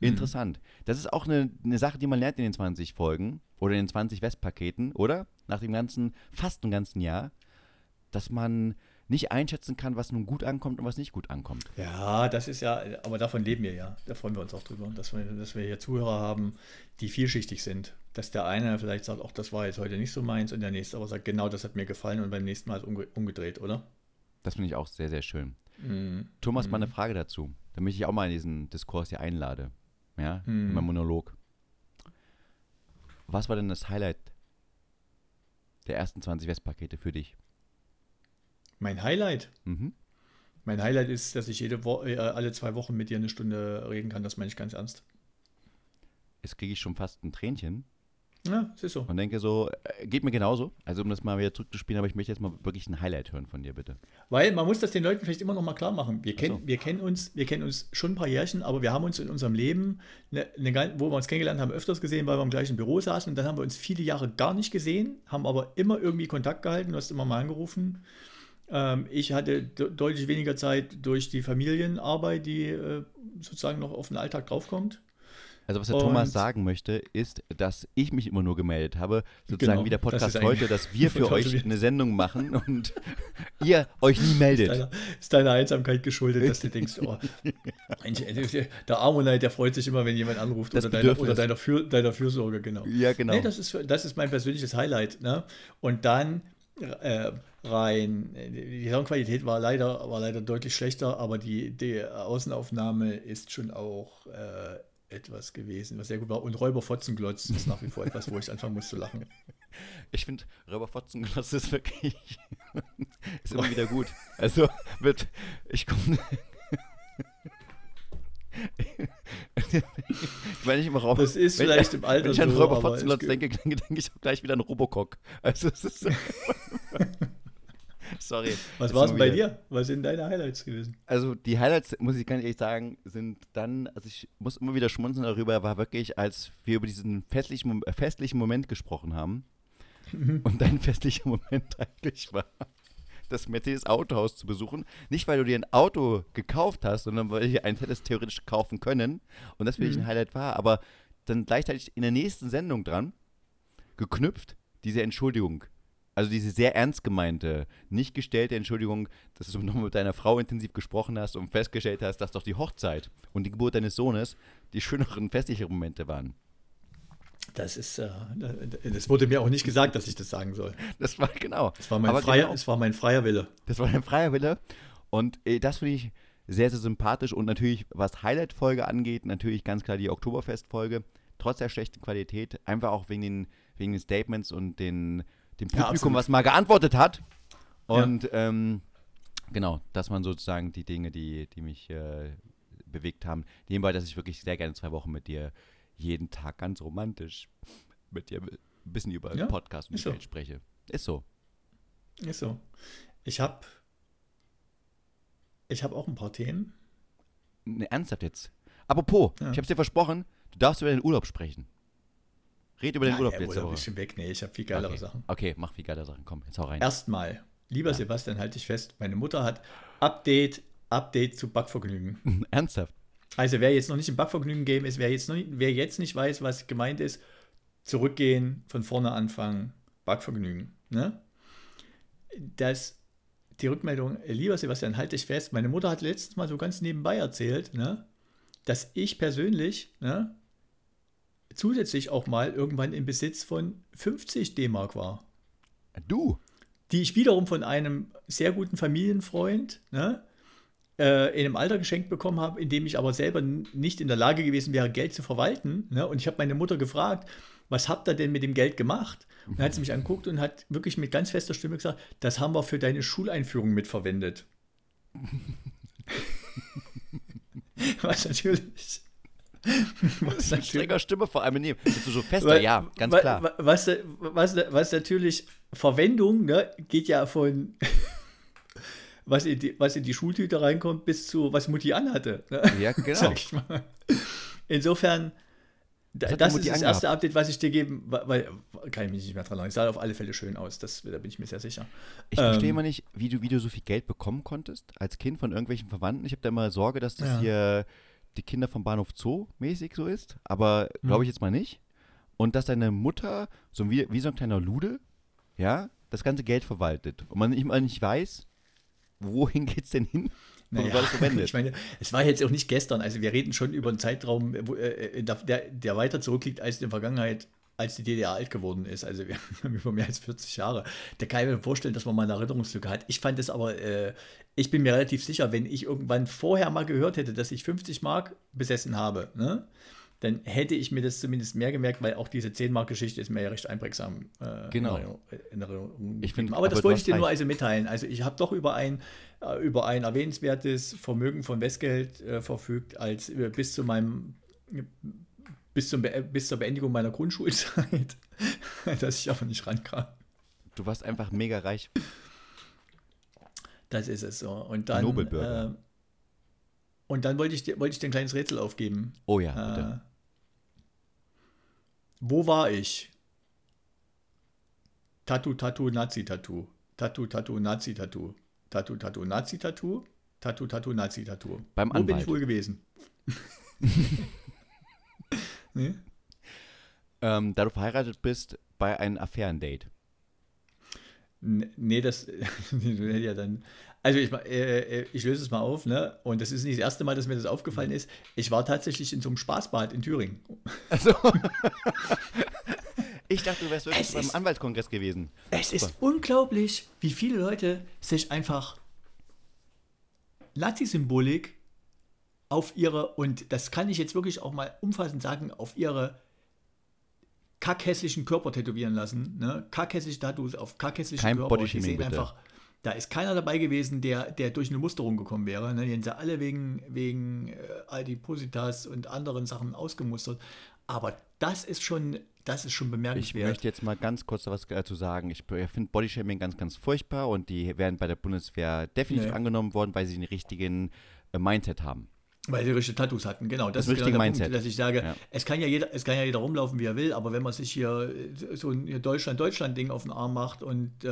Mhm. Interessant. Das ist auch eine, eine Sache, die man lernt in den 20 Folgen oder in den 20 Westpaketen, oder? Nach dem ganzen, fast einem ganzen Jahr, dass man nicht einschätzen kann, was nun gut ankommt und was nicht gut ankommt. Ja, das ist ja, aber davon leben wir ja. Da freuen wir uns auch drüber, dass wir, dass wir hier Zuhörer haben, die vielschichtig sind. Dass der eine vielleicht sagt, auch das war jetzt heute nicht so meins und der nächste aber sagt, genau das hat mir gefallen und beim nächsten Mal ist umge umgedreht, oder? Das finde ich auch sehr, sehr schön. Mhm. Thomas, mhm. mal eine Frage dazu, damit ich auch mal in diesen Diskurs hier einlade ja, mhm. in meinem Monolog. Was war denn das Highlight der ersten 20 Westpakete für dich? Mein Highlight? Mhm. Mein Highlight ist, dass ich jede Wo äh, alle zwei Wochen mit dir eine Stunde reden kann. Das meine ich ganz ernst. Jetzt kriege ich schon fast ein Tränchen. Ja, es ist so. Und denke so, äh, geht mir genauso. Also um das mal wieder zurückzuspielen, aber ich möchte jetzt mal wirklich ein Highlight hören von dir, bitte. Weil man muss das den Leuten vielleicht immer noch mal klar machen. Wir, kennen, so. wir, kennen, uns, wir kennen uns schon ein paar Jährchen, aber wir haben uns in unserem Leben, eine, eine, wo wir uns kennengelernt haben, öfters gesehen, weil wir im gleichen Büro saßen. Und dann haben wir uns viele Jahre gar nicht gesehen, haben aber immer irgendwie Kontakt gehalten. Du hast immer mal angerufen. Ähm, ich hatte de deutlich weniger Zeit durch die Familienarbeit, die äh, sozusagen noch auf den Alltag draufkommt. Also was der Und- Thomas sagen möchte, ist, dass ich mich immer nur gemeldet habe, sozusagen Genau, wie der das Podcast ist eigentlich- heute, dass wir für euch eine Sendung machen und ihr euch nie meldet. Deiner, ist deiner Einsamkeit geschuldet, dass du denkst, oh, der Ammonite, der freut sich immer, wenn jemand anruft Das oder, deiner, oder deiner, Für, deiner Fürsorge, genau. Ja, genau. Nee, das ist, das ist mein persönliches Highlight. Ne? Und dann äh, rein, die Soundqualität war leider, war leider deutlich schlechter, aber die, die Außenaufnahme ist schon auch äh, etwas gewesen, was sehr gut war. Und Räuber Fotzenglotz ist nach wie vor etwas, wo ich anfangen muss zu lachen. Ich finde, Röberfotzenglas ist wirklich ist immer wieder gut. Also wird, ich komme. wenn ich im Raum, Das ist wenn, vielleicht im Alter Wenn ich an so, Räuber aber Fotzenglotz es denke, denke, denke ich auch gleich wieder an Robocock. Also es ist Sorry. Was war es bei dir? Was sind deine Highlights gewesen? Also die Highlights, muss ich ganz ehrlich sagen, sind dann, also ich muss immer wieder schmunzeln darüber, war wirklich, als wir über diesen festlichen, festlichen Moment gesprochen haben und dein festlicher Moment eigentlich war, das Mercedes Autohaus zu besuchen. Nicht, weil du dir ein Auto gekauft hast, sondern weil du eins hättest theoretisch kaufen können und das wirklich ein Highlight war, aber dann gleichzeitig in der nächsten Sendung dran geknüpft, diese Entschuldigung. Also diese sehr ernst gemeinte, nicht gestellte Entschuldigung, dass du noch mit deiner Frau intensiv gesprochen hast und festgestellt hast, dass doch die Hochzeit und die Geburt deines Sohnes die schöneren festlichen Momente waren. Das ist, äh, das wurde mir auch nicht gesagt, dass ich das sagen soll. Das war genau. Es war mein, Aber freier, genau, es war mein freier Wille. das war ein freier Wille. Und äh, das finde ich sehr, sehr sympathisch. Und natürlich, was Highlight-Folge angeht, natürlich ganz klar die Oktoberfest-Folge. Trotz der schlechten Qualität, einfach auch wegen den, wegen den Statements und den, dem Ja, Publikum, absolut. was mal geantwortet hat. Ja. Und ähm, genau, das waren sozusagen die Dinge, die, die mich äh, bewegt haben. Nebenbei, dass ich wirklich sehr gerne zwei Wochen mit dir jeden Tag ganz romantisch mit dir ein bisschen über Ja, Podcast und so. Welt spreche. Ist so. Ist so. Ich habe ich hab auch ein paar Themen. Ne, ernsthaft jetzt. Apropos, Ja. ich hab's dir versprochen, du darfst über den Urlaub sprechen. Red über den Ja, Urlaub letzte Urlaub ist schon weg. Nee, ich habe viel geilere okay. Sachen. Okay, mach viel geile Sachen. Komm, jetzt hau rein. Erstmal, lieber Sebastian, halte ich fest, meine Mutter hat Update, Update zu Backvergnügen. Ernsthaft. Also wer jetzt noch nicht im Backvergnügen-Game ist, wer jetzt, noch, nicht- wer jetzt nicht weiß, was gemeint ist, zurückgehen, von vorne anfangen, Backvergnügen. Ne? Das, die Rückmeldung, lieber Sebastian, halte ich fest, meine Mutter hat letztens mal so ganz nebenbei erzählt, ne, dass ich persönlich ne, zusätzlich auch mal irgendwann im Besitz von 50 D-Mark war Du? die ich wiederum von einem sehr guten Familienfreund ne, äh, in einem Alter geschenkt bekommen habe, in dem ich aber selber nicht in der Lage gewesen wäre, Geld zu verwalten. Ne? Und ich habe meine Mutter gefragt, was habt ihr denn mit dem Geld gemacht? Und dann hat sie mich anguckt und hat wirklich mit ganz fester Stimme gesagt, das haben wir für deine Schuleinführung mitverwendet. was natürlich. Was Mit strenger Stimme vor allem nehmen. Bist du so fester? weil- ja, ganz wa- klar. wa- Was, was, was natürlich Verwendung ne, geht ja von was in, die, was in die Schultüte reinkommt bis zu was Mutti anhatte. Ne? Ja, genau. Sag ich mal. Insofern, da, das ist das erste Update, was ich dir geben, weil, weil kann ich mich nicht mehr dran erinnern. Es sah auf alle Fälle schön aus, das, da bin ich mir sehr sicher. Ich verstehe Ähm, immer nicht, wie du, wie du so viel Geld bekommen konntest als Kind von irgendwelchen Verwandten. Ich habe da immer Sorge, dass das Ja. hier die Kinder vom Bahnhof Zoo mäßig so ist, aber Hm. glaube ich jetzt mal nicht. Und dass deine Mutter so wie, wie so ein kleiner Lude, ja, das ganze Geld verwaltet und man nicht mal nicht weiß, wohin geht's denn hin? Naja, ich meine, es war jetzt auch nicht gestern. Also wir reden schon über einen Zeitraum, wo, äh, der, der weiter zurückliegt als in der Vergangenheit, als die DDR alt geworden ist. Also wir haben über mehr als 40 Jahre. Da kann ich mir vorstellen, dass man mal eine Erinnerungslücke hat. Ich fand es aber, äh, ich bin mir relativ sicher, wenn ich irgendwann vorher mal gehört hätte, dass ich 50 Mark besessen habe, ne? dann hätte ich mir das zumindest mehr gemerkt, weil auch diese 10-Mark-Geschichte ist mir ja recht einprägsam äh, Genau. in Erinnerung- in Erinnerung Ich find. Aber das aber wollte ich dir nur also mitteilen. Also ich habe doch über ein, äh, über ein erwähnenswertes Vermögen von Westgeld äh, verfügt, als äh, bis zu meinem bis, zum Be bis zur Beendigung meiner Grundschulzeit, dass ich aber nicht rankam. Du warst einfach mega reich. Das ist es so. Und dann, Nobelbürger. Äh, und dann wollte ich, dir- wollte ich dir ein kleines Rätsel aufgeben. Oh ja, bitte. Äh, wo war ich? Tattoo, Tattoo, Nazi-Tattoo. Tattoo, Tattoo, Nazi-Tattoo. Tattoo, Tattoo, Nazi-Tattoo. Tattoo, Tattoo, Nazi-Tattoo. Beim Wo bin Anwalt. ich wohl gewesen? nee? Ähm, da du verheiratet bist, bei einem Affärendate. Nee, das hätte ja dann. Also ich, äh, äh, ich löse es mal auf, ne? Und das ist nicht das erste Mal, dass mir das aufgefallen ist. Ich war tatsächlich in so einem Spaßbad in Thüringen. Also. ich dachte, du wärst wirklich Es beim ist- Anwaltskongress gewesen. Es ist unglaublich, wie viele Leute sich einfach Nazi-Symbolik auf ihre, und das kann ich jetzt wirklich auch mal umfassend sagen, auf ihre kackhässlichen Körper tätowieren lassen. Ne? Kackhässliche Tattoos auf kackhässlichen Kein Körper. Bodyshaming, Die sehen bitte. einfach, da ist keiner dabei gewesen, der, der durch eine Musterung gekommen wäre. Ne? Die sind ja alle wegen, wegen äh, Adipositas und anderen Sachen ausgemustert. Aber das ist schon, das ist schon Ich bemerkenswert. möchte jetzt mal ganz kurz was dazu sagen. Ich finde Bodyshaming ganz, ganz furchtbar und die werden bei der Bundeswehr definitiv Nee. angenommen worden, weil sie den richtigen äh, Mindset haben. Weil sie richtige Tattoos hatten, genau. Das, Das ist genau der Mindset. Punkt, dass ich sage, Ja. es, kann ja jeder, es kann ja jeder rumlaufen, wie er will, aber wenn man sich hier äh, so ein Deutschland-Deutschland-Ding auf den Arm macht und, äh,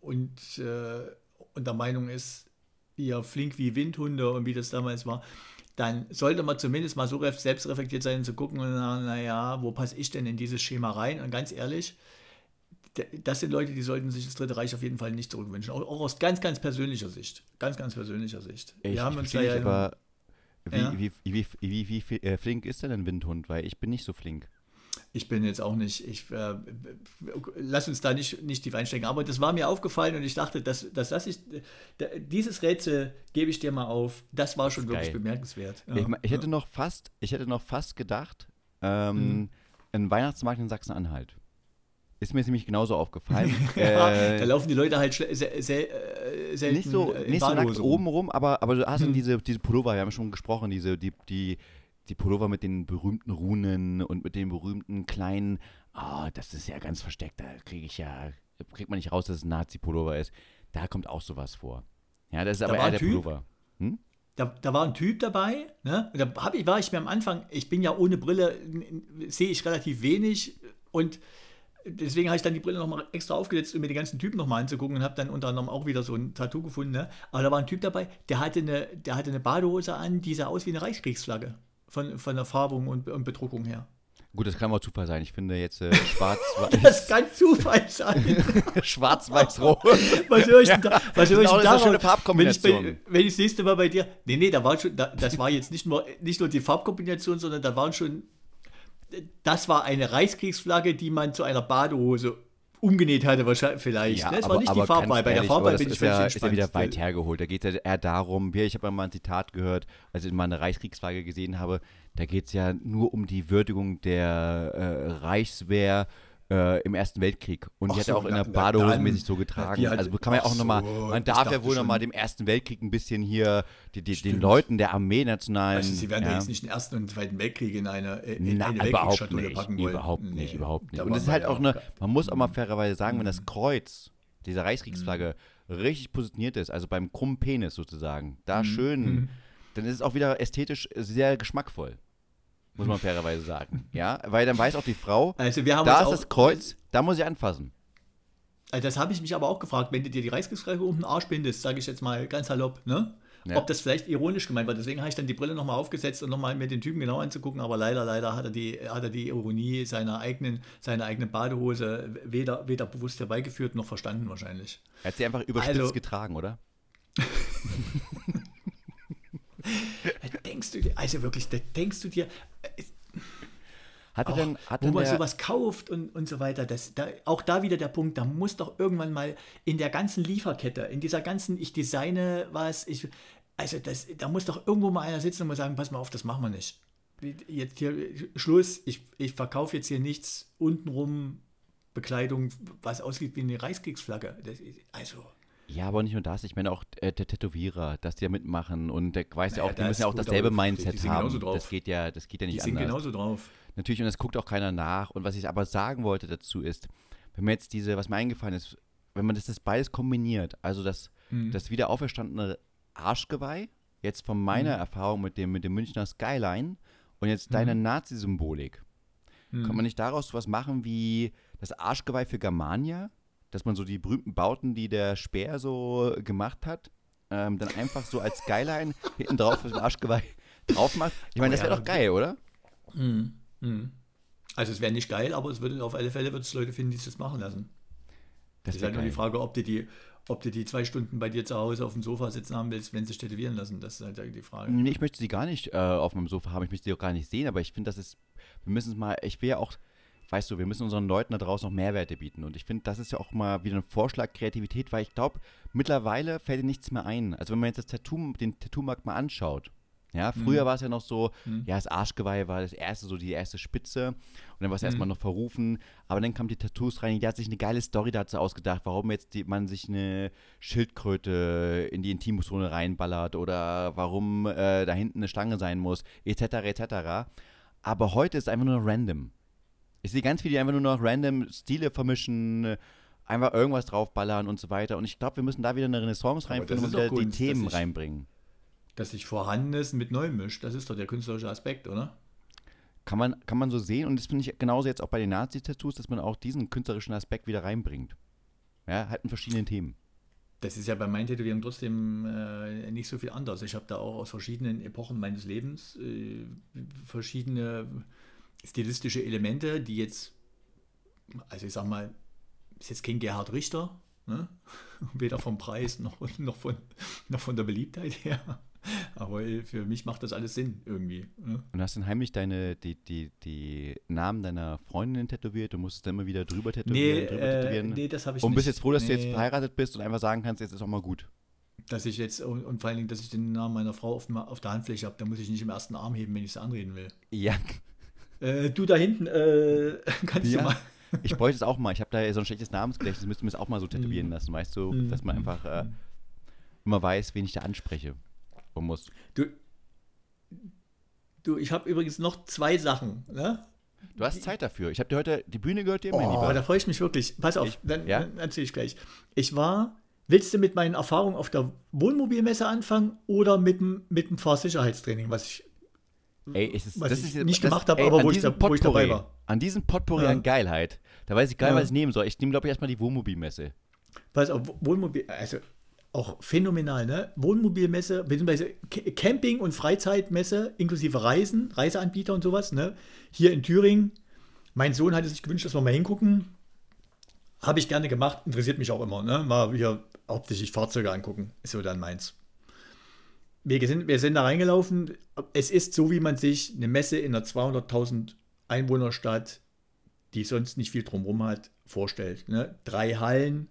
und, äh, und der Meinung ist, ja, flink wie Windhunde und wie das damals war, dann sollte man zumindest mal so ref- selbstreflektiert sein, zu gucken und sagen, naja, wo passe ich denn in dieses Schema rein? Und ganz ehrlich, das sind Leute, die sollten sich das Dritte Reich auf jeden Fall nicht zurückwünschen. Auch, auch aus ganz, ganz persönlicher Sicht. Ganz, ganz persönlicher Sicht. Ich, Wir haben uns da ja wie, Ja. wie, wie, wie, wie, wie äh, flink ist denn ein Windhund? Weil ich bin nicht so flink. Ich bin jetzt auch nicht, ich äh, lass uns da nicht, nicht tief einsteigen, aber das war mir aufgefallen und ich dachte, dass, dass das ich, dieses Rätsel gebe ich dir mal auf, das war schon ist wirklich geil. bemerkenswert. Ja. Ich, ich hätte noch fast, ich hätte noch fast gedacht, ähm, Mhm. ein Weihnachtsmarkt in Sachsen-Anhalt. Ist mir nämlich genauso aufgefallen. ja, äh, da laufen die Leute halt äh, selten nicht so, äh, nicht so nackt oben rum, aber, aber du hast Hm. diese, diese Pullover, wir haben schon gesprochen, diese, die, die, die Pullover mit den berühmten Runen und mit den berühmten kleinen, ah, das ist ja ganz versteckt, da kriege ich ja, kriegt man nicht raus, dass es ein Nazi-Pullover ist. Da kommt auch sowas vor. Ja, das ist Da aber eher der Typ? Pullover. Hm? Da, da war ein Typ dabei, ne? Und da hab ich, war ich mir am Anfang, ich bin ja ohne Brille, sehe ich relativ wenig und deswegen habe ich dann die Brille nochmal extra aufgesetzt, um mir die ganzen Typen nochmal anzugucken und habe dann unter anderem auch wieder so ein Tattoo gefunden. Ne? Aber da war ein Typ dabei, der hatte eine, der hatte eine Badehose an, die sah aus wie eine Reichskriegsflagge. Von, von der Farbung und, und Bedruckung her. Gut, das kann auch Zufall sein. Ich finde jetzt äh, schwarz-weiß, Das kann Zufall sein. schwarz-weiß-rot. Was höre ich denn da? Was höre ich Genau, denn eine schöne daraus? Wenn ich, Farbkombination. bei, wenn ich das nächste Mal bei dir. Nee, nee, da war schon, da, das war jetzt nicht nur, nicht nur die Farbkombination, sondern da waren schon. Das war eine Reichskriegsflagge, die man zu einer Badehose umgenäht hatte, wahrscheinlich vielleicht. Ja, ne? Es aber, war nicht die Farbwahl. Bei der Farbwahl aber bin ich ja, völlig ist ja wieder entspannt. weit hergeholt. Da geht es ja eher darum, ich habe mal ein Zitat gehört, als ich mal eine Reichskriegsflagge gesehen habe, da geht es ja nur um die Würdigung der äh, Reichswehr äh, im Ersten Weltkrieg. Und die Ach hat er so, auch in der Badehose mäßig so getragen. Die hat- also kann man ja auch nochmal, so, man ich darf ja wohl nochmal dem Ersten Weltkrieg ein bisschen hier die, die, den. Leuten der Armee nationalen. Also, sie werden ja. jetzt nicht den Ersten und Zweiten Weltkrieg in eine, in Na, eine überhaupt nicht, packen wollen. überhaupt nicht, Nee, überhaupt nicht. Und es ist halt auch eine, man muss auch mal fairerweise sagen, wenn das Mhm. Kreuz dieser Reichskriegsflagge richtig positioniert ist, also beim krummen Penis sozusagen, Mhm. da schön, dann ist es auch wieder ästhetisch sehr geschmackvoll. Muss man fairerweise sagen. Ja, weil dann weiß auch die Frau, Also wir haben da ist das Kreuz, da muss ich anfassen. Also das habe ich mich aber auch gefragt, wenn du dir die Reichskriegsflagge um den Arsch bindest, sage ich jetzt mal ganz salopp, ne? Ja. Ob das vielleicht ironisch gemeint war. Deswegen habe ich dann die Brille nochmal aufgesetzt und nochmal mir den Typen genau anzugucken. Aber leider, leider hat er die, hat er die Ironie seiner eigenen, seiner eigenen Badehose weder, weder bewusst herbeigeführt noch verstanden wahrscheinlich. Er hat sie einfach überspitzt Also- getragen, oder? Denkst du dir, also wirklich, da denkst du dir, äh, Hat er Ach, denn, hat wo man sowas kauft und, und so weiter. Das, da, auch da wieder der Punkt, da muss doch irgendwann mal in der ganzen Lieferkette, in dieser ganzen, ich designe was, ich, also das, da muss doch irgendwo mal einer sitzen und mal sagen, pass mal auf, das machen wir nicht. Jetzt hier Schluss, ich, ich verkaufe jetzt hier nichts untenrum Bekleidung, was aussieht wie eine Reichskriegsflagge. Das, also, Ja, aber nicht nur das. Ich meine auch äh, der Tätowierer, dass die da mitmachen und der weiß ja auch, die müssen ja auch dasselbe die- Mindset die sind haben. genauso drauf. Das geht ja, das geht ja Die nicht sind anders. genauso drauf. Natürlich, und das guckt auch keiner nach. Und was ich aber sagen wollte dazu ist, wenn man jetzt diese, was mir eingefallen ist, wenn man das, das beides kombiniert, also das, Mhm. das wieder auferstandene Arschgeweih, jetzt von meiner Mhm. Erfahrung mit dem, mit dem Münchner Skyline und jetzt deine Mhm. Nazi-Symbolik, Mhm. kann man nicht daraus was machen wie das Arschgeweih für Germania, dass man so die berühmten Bauten, die der Speer so gemacht hat, ähm, dann einfach so als Skyline hinten drauf das Arschgeweih drauf macht. Ich meine, das wäre doch geil, oder? Mhm. Mhm. Also es wäre nicht geil, aber es würde auf alle Fälle wird es Leute finden, die sich das machen lassen. Das ist wär halt nur die geil. Frage, ob du die, ob du die zwei Stunden bei dir zu Hause auf dem Sofa sitzen haben willst, wenn sie sich tätowieren lassen. Das ist halt die Frage. Nee, ich möchte sie gar nicht äh, auf meinem Sofa haben, ich möchte sie auch gar nicht sehen, aber ich finde, das ist, wir müssen es mal, ich will ja auch, weißt du, wir müssen unseren Leuten da draußen noch Mehrwerte bieten und ich finde, das ist ja auch mal wieder ein Vorschlag Kreativität, weil ich glaube, mittlerweile fällt dir nichts mehr ein. Also wenn man jetzt das Tattoo, den Tattoo-Markt mal anschaut, ja, früher Mhm. war es ja noch so, Mhm. ja, das Arschgeweih war das erste, so die erste Spitze und dann war es Mhm. erstmal noch verrufen, aber dann kamen die Tattoos rein, die hat sich eine geile Story dazu ausgedacht, warum jetzt die, man sich eine Schildkröte in die Intimzone reinballert oder warum äh, da hinten eine Stange sein muss, etc., etc. Aber heute ist einfach nur random. Ich sehe ganz viele, die einfach nur noch random Stile vermischen, einfach irgendwas draufballern und so weiter. Und ich glaube, wir müssen da wieder eine Renaissance reinbringen und wieder die Themen dass ich- reinbringen. Dass sich Vorhandenes mit Neuem mischt, das ist doch der künstlerische Aspekt, oder? Kann man, kann man so sehen und das finde ich genauso jetzt auch bei den Nazi-Tattoos, dass man auch diesen künstlerischen Aspekt wieder reinbringt. Ja, halt in verschiedenen Themen. Das ist ja bei meinen Tätowierungen trotzdem äh, nicht so viel anders. Ich habe da auch aus verschiedenen Epochen meines Lebens äh, verschiedene stilistische Elemente, die jetzt, also ich sag mal, ist jetzt kein Gerhard Richter, ne? weder vom Preis noch, noch, von, noch von der Beliebtheit her. Aber für mich macht das alles Sinn irgendwie. Ne? Und hast dann heimlich deine, die, die, die Namen deiner Freundin tätowiert und musstest dann immer wieder drüber tätowieren, Nee, drüber äh, tätowieren. nee, das habe ich und nicht. bist jetzt froh, dass du jetzt Nee. verheiratet bist und einfach sagen kannst, jetzt ist auch mal gut. Dass ich jetzt, und, und vor allen Dingen, dass ich den Namen meiner Frau auf, auf der Handfläche habe, da muss ich nicht im ersten Arm heben, wenn ich sie anreden will. Ja, Äh, du da hinten, äh, kannst Ja. du mal. ich bräuchte es auch mal. Ich habe da so ein schlechtes Namensgedächtnis, müsste mir es auch mal so tätowieren Mhm. lassen, weißt du, Mhm. dass man einfach äh, immer weiß, wen ich da anspreche und muss. Du, du ich habe übrigens noch zwei Sachen. Ne? Du hast Zeit dafür. Ich habe dir heute die Bühne gehört, dir, mein Oh, Lieber. da freue ich mich wirklich. Pass auf, Ich- dann, ja? dann erzähle ich gleich. Ich war, willst du mit meinen Erfahrungen auf der Wohnmobilmesse anfangen oder mit dem, mit dem Fahrsicherheitstraining, was ich Ey, es ist, was das ich ist, nicht das, gemacht habe, aber wo ich, da, wo ich dabei Potpourri- war. An diesem Potpourri Ja. an Geilheit, da weiß ich gar nicht, Ja. was ich nehmen soll. Ich nehme, glaube ich, erstmal die Wohnmobilmesse. Pass auf, Wohnmobil, also auch phänomenal, ne? Wohnmobilmesse, beziehungsweise Ca- Camping- und Freizeitmesse, inklusive Reisen, Reiseanbieter und sowas, ne? Hier in Thüringen. Mein Sohn hatte sich gewünscht, dass wir mal hingucken. Habe ich gerne gemacht, interessiert mich auch immer, ne? Mal hier hauptsächlich Fahrzeuge angucken, ist so dann meins. Wir sind, wir sind da reingelaufen. Es ist so, wie man sich eine Messe in einer 200.000 Einwohnerstadt, die sonst nicht viel drumherum hat, vorstellt. Ne? Drei Hallen.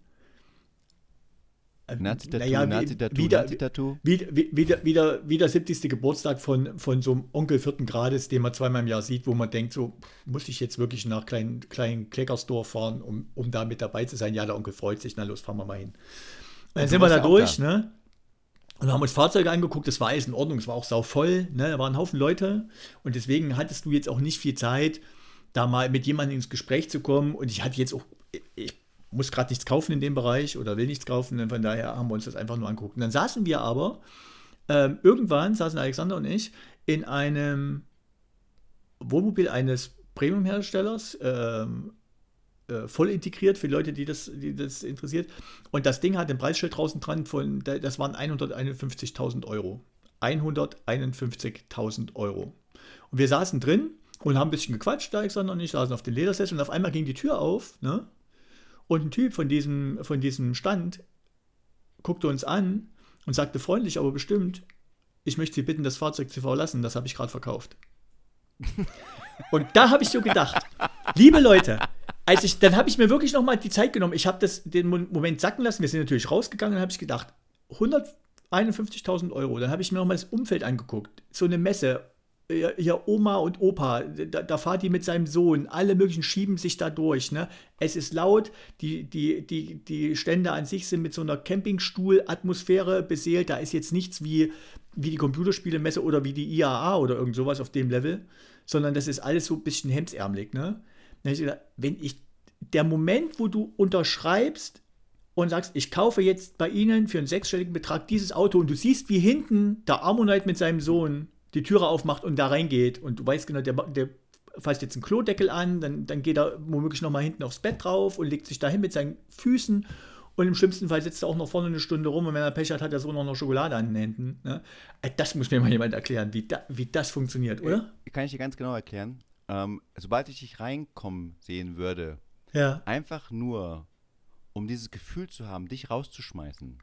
Äh, Nazi-Tattoo, naja, wie- Nazi-Tattoo, wieder, Nazi-Tattoo. wie, wie, wieder, wieder, wieder 70. Geburtstag von, von so einem Onkel vierten Grades, den man zweimal im Jahr sieht, wo man denkt, so muss ich jetzt wirklich nach kleinen, kleinen Kleckersdorf fahren, um, um da mit dabei zu sein. Ja, der Onkel freut sich, na los, fahren wir mal hin. Dann sind wir da durch, da. ne? Und haben uns Fahrzeuge angeguckt, das war alles in Ordnung, es war auch sau voll, ne? Da waren ein Haufen Leute und deswegen hattest du jetzt auch nicht viel Zeit, da mal mit jemandem ins Gespräch zu kommen. Und ich hatte jetzt auch, ich muss gerade nichts kaufen in dem Bereich oder will nichts kaufen, und von daher haben wir uns das einfach nur angeguckt. Und dann saßen wir aber, ähm, irgendwann saßen Alexander und ich in einem Wohnmobil eines Premium-Herstellers, ähm, äh, voll integriert für Leute, die das, die das interessiert. Und das Ding hat ein Preisschild draußen dran von, das waren 151.000 Euro. 151.000 Euro. Und wir saßen drin und haben ein bisschen gequatscht, der Alexander und ich saßen auf den Ledersessel und auf einmal ging die Tür auf, ne? Und ein Typ von diesem, von diesem Stand guckte uns an und sagte freundlich, aber bestimmt, ich möchte Sie bitten, das Fahrzeug zu verlassen, das habe ich gerade verkauft. Und da habe ich so gedacht, liebe Leute, als ich, dann habe ich mir wirklich nochmal die Zeit genommen. Ich habe den Mo- Moment sacken lassen. Wir sind natürlich rausgegangen und habe ich gedacht, 151.000 Euro. Dann habe ich mir nochmal das Umfeld angeguckt. So eine Messe, ja, Oma und Opa, da, da fahrt die mit seinem Sohn, alle möglichen schieben sich da durch. Ne? Es ist laut, die, die, die, die Stände an sich sind mit so einer Campingstuhl-Atmosphäre beseelt. Da ist jetzt nichts wie, wie die Computerspielemesse oder wie die IAA oder irgend sowas auf dem Level, sondern das ist alles so ein bisschen hemsärmelig. Ne? Ich gedacht, wenn ich, der Moment, wo du unterschreibst und sagst, ich kaufe jetzt bei Ihnen für einen sechsstelligen Betrag dieses Auto und du siehst, wie hinten der Ammonite mit seinem Sohn die Türe aufmacht und da reingeht und du weißt genau, der, der fasst jetzt einen Klodeckel an, dann, dann geht er womöglich nochmal hinten aufs Bett drauf und legt sich dahin mit seinen Füßen und im schlimmsten Fall sitzt er auch noch vorne eine Stunde rum und wenn er Pech hat, hat er so noch eine Schokolade an den Händen. Ne? Äh, das muss mir mal jemand erklären, wie, da, wie das funktioniert, oder? Kann ich dir ganz genau erklären. Ähm, sobald ich dich reinkommen sehen würde, ja. einfach nur, um dieses Gefühl zu haben, dich rauszuschmeißen,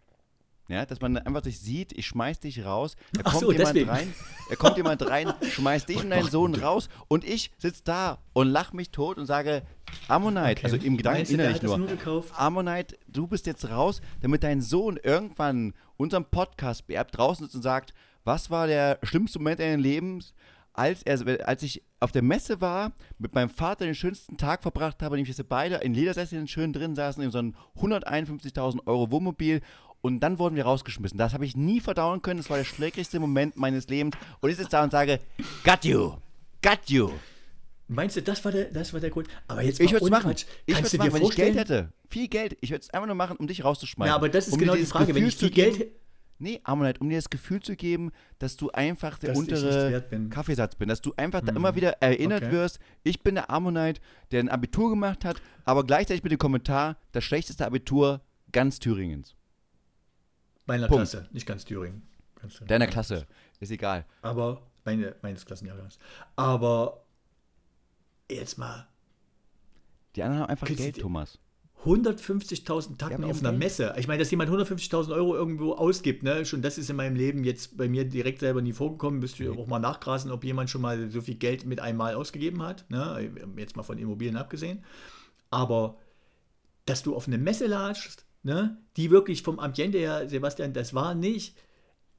ja, dass man einfach sich sieht, ich schmeiß dich raus, da kommt so, jemand deswegen. rein, da kommt jemand rein, schmeißt dich und deinen Sohn raus und ich sitze da und lach mich tot und sage, Ammonite, okay. also im Gedanken innerlich nur, nur Ammonite, du bist jetzt raus, damit dein Sohn irgendwann unseren Podcast beerbt, draußen sitzt und sagt, was war der schlimmste Moment deines Lebens, als, er, als ich auf der Messe war, mit meinem Vater den schönsten Tag verbracht habe, nämlich dass wir beide in Ledersesseln schön drin saßen, in so einem 151.000 Euro Wohnmobil und dann wurden wir rausgeschmissen. Das habe ich nie verdauen können. Das war der schlägrigste Moment meines Lebens. Und ich sitze da und sage, got you, got you. Meinst du, das war der, das war der Grund? Aber jetzt ich würde es machen. Ich würde es machen, wenn ich Geld hätte. Viel Geld. Ich würde es einfach nur machen, um dich rauszuschmeißen. Ja, aber das ist um genau die Frage. Gefühl wenn ich viel Geld hätte. Nee, Amonite, um dir das Gefühl zu geben, dass du einfach der dass untere bin. Kaffeesatz bist. Dass du einfach hm. da immer wieder erinnert okay. wirst, ich bin der Ammonite, der ein Abitur gemacht hat, aber gleichzeitig mit dem Kommentar, das schlechteste Abitur ganz Thüringens. Meiner Punkt. Klasse, nicht ganz Thüringen. Ganz Deiner Klasse, ist egal. Aber, meine, meines Klassenjahrgangs. Aber, jetzt mal. Die anderen haben einfach Geld, Thomas. 150.000 Tacken auf einer. Messe. Ich meine, dass jemand 150.000 Euro irgendwo ausgibt, ne? schon das ist in meinem Leben jetzt bei mir direkt selber nie vorgekommen. Müsste okay. auch mal nachgrasen, ob jemand schon mal so viel Geld mit einmal ausgegeben hat. Ne? Jetzt mal von Immobilien abgesehen. Aber dass du auf eine Messe latschst, ne, die wirklich vom Ambiente her, Sebastian, das war nicht,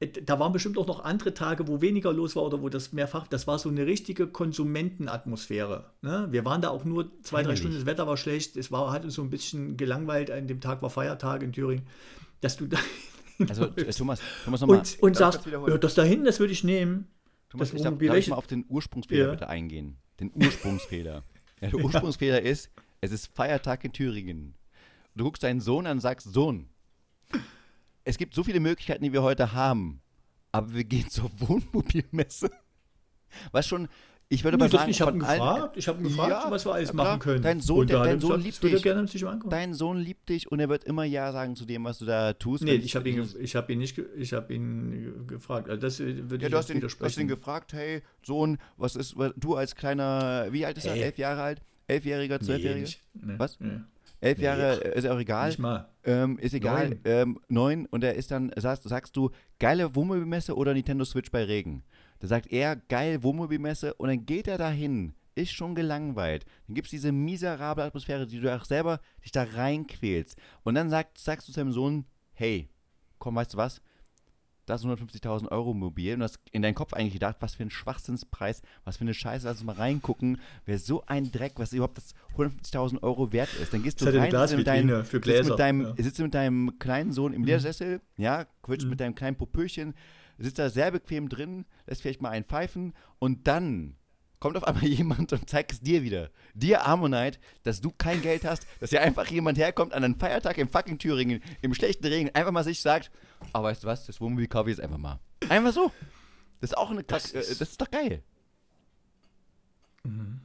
da waren bestimmt auch noch andere Tage, wo weniger los war oder wo das mehrfach, das war so eine richtige Konsumentenatmosphäre. Ne? Wir waren da auch nur zwei, Heimlich. drei Stunden, das Wetter war schlecht, es war, hat uns so ein bisschen gelangweilt, an dem Tag war Feiertag in Thüringen, dass du da. Also, Thomas, Thomas nochmal. Und, und sagst, ja, das da hinten, das würde ich nehmen. Thomas, das ich darf, darf ich mal auf den Ursprungsfehler ja. bitte eingehen. Den Ursprungsfehler. ja, der Ursprungsfehler ja. ist, es ist Feiertag in Thüringen. Du guckst deinen Sohn an und sagst, Sohn, es gibt so viele Möglichkeiten, die wir heute haben, aber wir gehen zur Wohnmobilmesse. Was schon, ich würde mal sagen, ich habe ihn gefragt, ich habe ihn gefragt, ja, was wir alles machen können. Dein Sohn, der, dein Sohn liebt dich. Dein Sohn liebt dich und er wird immer ja sagen zu dem, was du da tust. Nee, ich habe ihn, hab ihn nicht, ich habe ihn gefragt. Also das würde ja, ich du hast ihn, widersprechen. hast ihn gefragt, hey Sohn, was ist, du als kleiner, wie alt ist er? Elf Jahre alt? Elfjähriger, Zwölfjähriger? Nee, nee, was? Nee. Elf Jahre nee, ist auch egal. Nicht mal. Ähm, ist egal. Neun. Ähm, neun. Und er ist dann, sagst, sagst du, geile Wohnmobilmesse oder Nintendo Switch bei Regen? Da sagt er, geil Wohnmobilmesse und dann geht er dahin. Ist schon gelangweilt. Dann gibt es diese miserable Atmosphäre, die du auch selber dich da reinquälst. Und dann sagt, sagst du seinem Sohn, hey, komm, weißt du was? Das 150.000 Euro Mobil und du hast in deinen Kopf eigentlich gedacht, was für ein Schwachsinnspreis, was für eine Scheiße, lass uns mal reingucken, wer so ein Dreck, was überhaupt das 150.000 Euro wert ist. Dann gehst du rein, sitzt mit, deinem, für Gläser. Sitzt mit, deinem, ja. sitzt mit deinem kleinen Sohn im mhm. Ledersessel, ja, quitscht mhm. mit deinem kleinen Popöchen, sitzt da sehr bequem drin, lässt vielleicht mal einen pfeifen und dann kommt auf einmal jemand und zeigt es dir wieder. Dir, Ammonite, dass du kein Geld hast, dass hier einfach jemand herkommt an einem Feiertag im fucking Thüringen, im schlechten Regen, einfach mal sich sagt, aber oh, weißt du was, das Wohnmobil kaufe ich jetzt einfach mal. Einfach so. Das ist auch eine das, ist, äh, das ist doch geil. Mhm.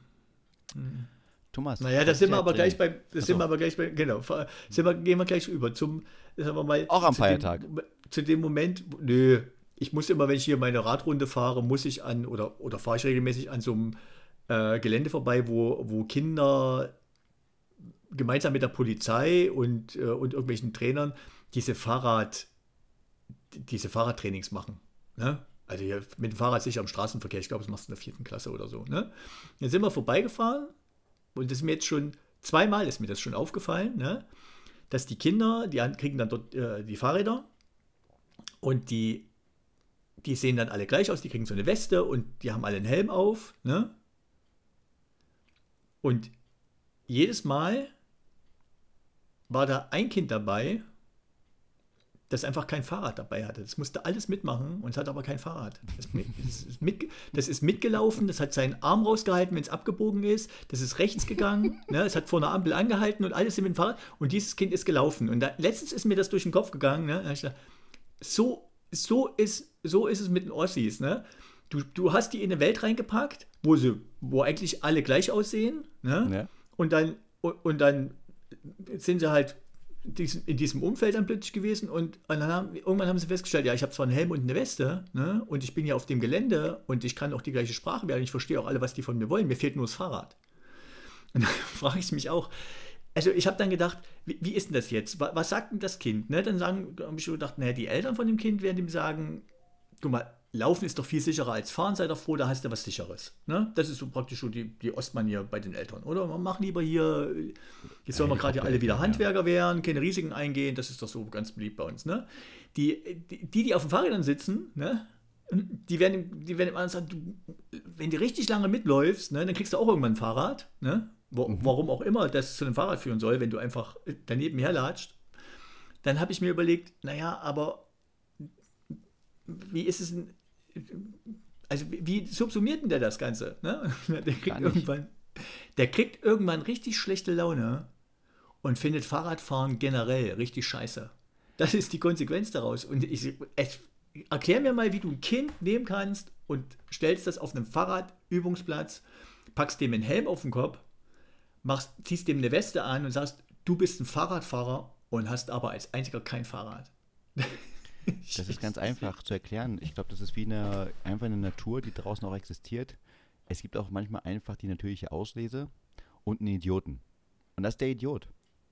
Mhm. Thomas. Naja, das sind wir aber gleich beim, das sind wir aber gleich bei, genau, sind wir, gehen wir gleich über zum, sagen wir mal. Auch am Feiertag. Dem, zu dem Moment, nö, ich muss immer, wenn ich hier meine Radrunde fahre, muss ich an, oder, oder fahre ich regelmäßig an so einem äh, Gelände vorbei, wo, wo Kinder gemeinsam mit der Polizei und, äh, und irgendwelchen Trainern diese Fahrrad, diese Fahrradtrainings machen. Ne? Also hier mit dem Fahrrad sicher am Straßenverkehr, ich glaube, das machst du in der vierten Klasse oder so. Ne? Dann sind wir vorbeigefahren und das ist mir jetzt schon, zweimal ist mir das schon aufgefallen, ne? dass die Kinder, die kriegen dann dort äh, die Fahrräder und die die sehen dann alle gleich aus, die kriegen so eine Weste und die haben alle einen Helm auf. Ne? Und jedes Mal war da ein Kind dabei, das einfach kein Fahrrad dabei hatte. Das musste alles mitmachen und es hat aber kein Fahrrad. Das ist, mit, das ist mitgelaufen, das hat seinen Arm rausgehalten, wenn es abgebogen ist, das ist rechts gegangen, ne, es hat vor einer Ampel angehalten und alles mit dem Fahrrad und dieses Kind ist gelaufen. Und da, letztens ist mir das durch den Kopf gegangen, ne, dachte, so, so, ist, so ist es mit den Ossis. Ne? Du, du hast die in eine Welt reingepackt, wo sie, wo eigentlich alle gleich aussehen, ne? Ja. und dann und, dann sind sie halt in diesem Umfeld dann plötzlich gewesen und dann haben, irgendwann haben sie festgestellt, ja, ich habe zwar einen Helm und eine Weste ne, und ich bin ja auf dem Gelände und ich kann auch die gleiche Sprache werden, ich verstehe auch alle, was die von mir wollen, mir fehlt nur das Fahrrad. Und dann frage ich mich auch, also ich habe dann gedacht, wie, wie, ist denn das jetzt? Was, was sagt denn das Kind? Ne? Dann habe ich schon gedacht, naja, die Eltern von dem Kind werden ihm sagen, guck mal, Laufen ist doch viel sicherer als Fahren, sei doch froh, da hast du was Sicheres. Ne? Das ist so praktisch so die, die Ostmanier bei den Eltern. Oder man macht lieber hier, jetzt sollen wir gerade ja alle wieder Handwerker werden, keine Risiken eingehen, das ist doch so ganz beliebt bei uns. Ne? Die, die, die auf den Fahrrädern sitzen, ne? die werden, die werden immer sagen, du, wenn du richtig lange mitläufst, ne, dann kriegst du auch irgendwann ein Fahrrad. Ne? Mhm. Warum auch immer das zu einem Fahrrad führen soll, wenn du einfach daneben herlatscht. Dann habe ich mir überlegt, naja, aber wie ist es denn, also wie subsumiert denn der das Ganze? Ne? Der, kriegt irgendwann, der kriegt irgendwann richtig schlechte Laune und findet Fahrradfahren generell richtig scheiße. Das ist die Konsequenz daraus. Und ich, ich erklär mir mal, wie du ein Kind nehmen kannst und stellst das auf einem Fahrradübungsplatz, packst dem einen Helm auf den Kopf, machst, ziehst dem eine Weste an und sagst, du bist ein Fahrradfahrer und hast aber als einziger kein Fahrrad. Das ist ganz einfach zu erklären. Ich glaube, das ist wie eine, einfach eine Natur, die draußen auch existiert. Es gibt auch manchmal einfach die natürliche Auslese und einen Idioten. Und das ist der Idiot.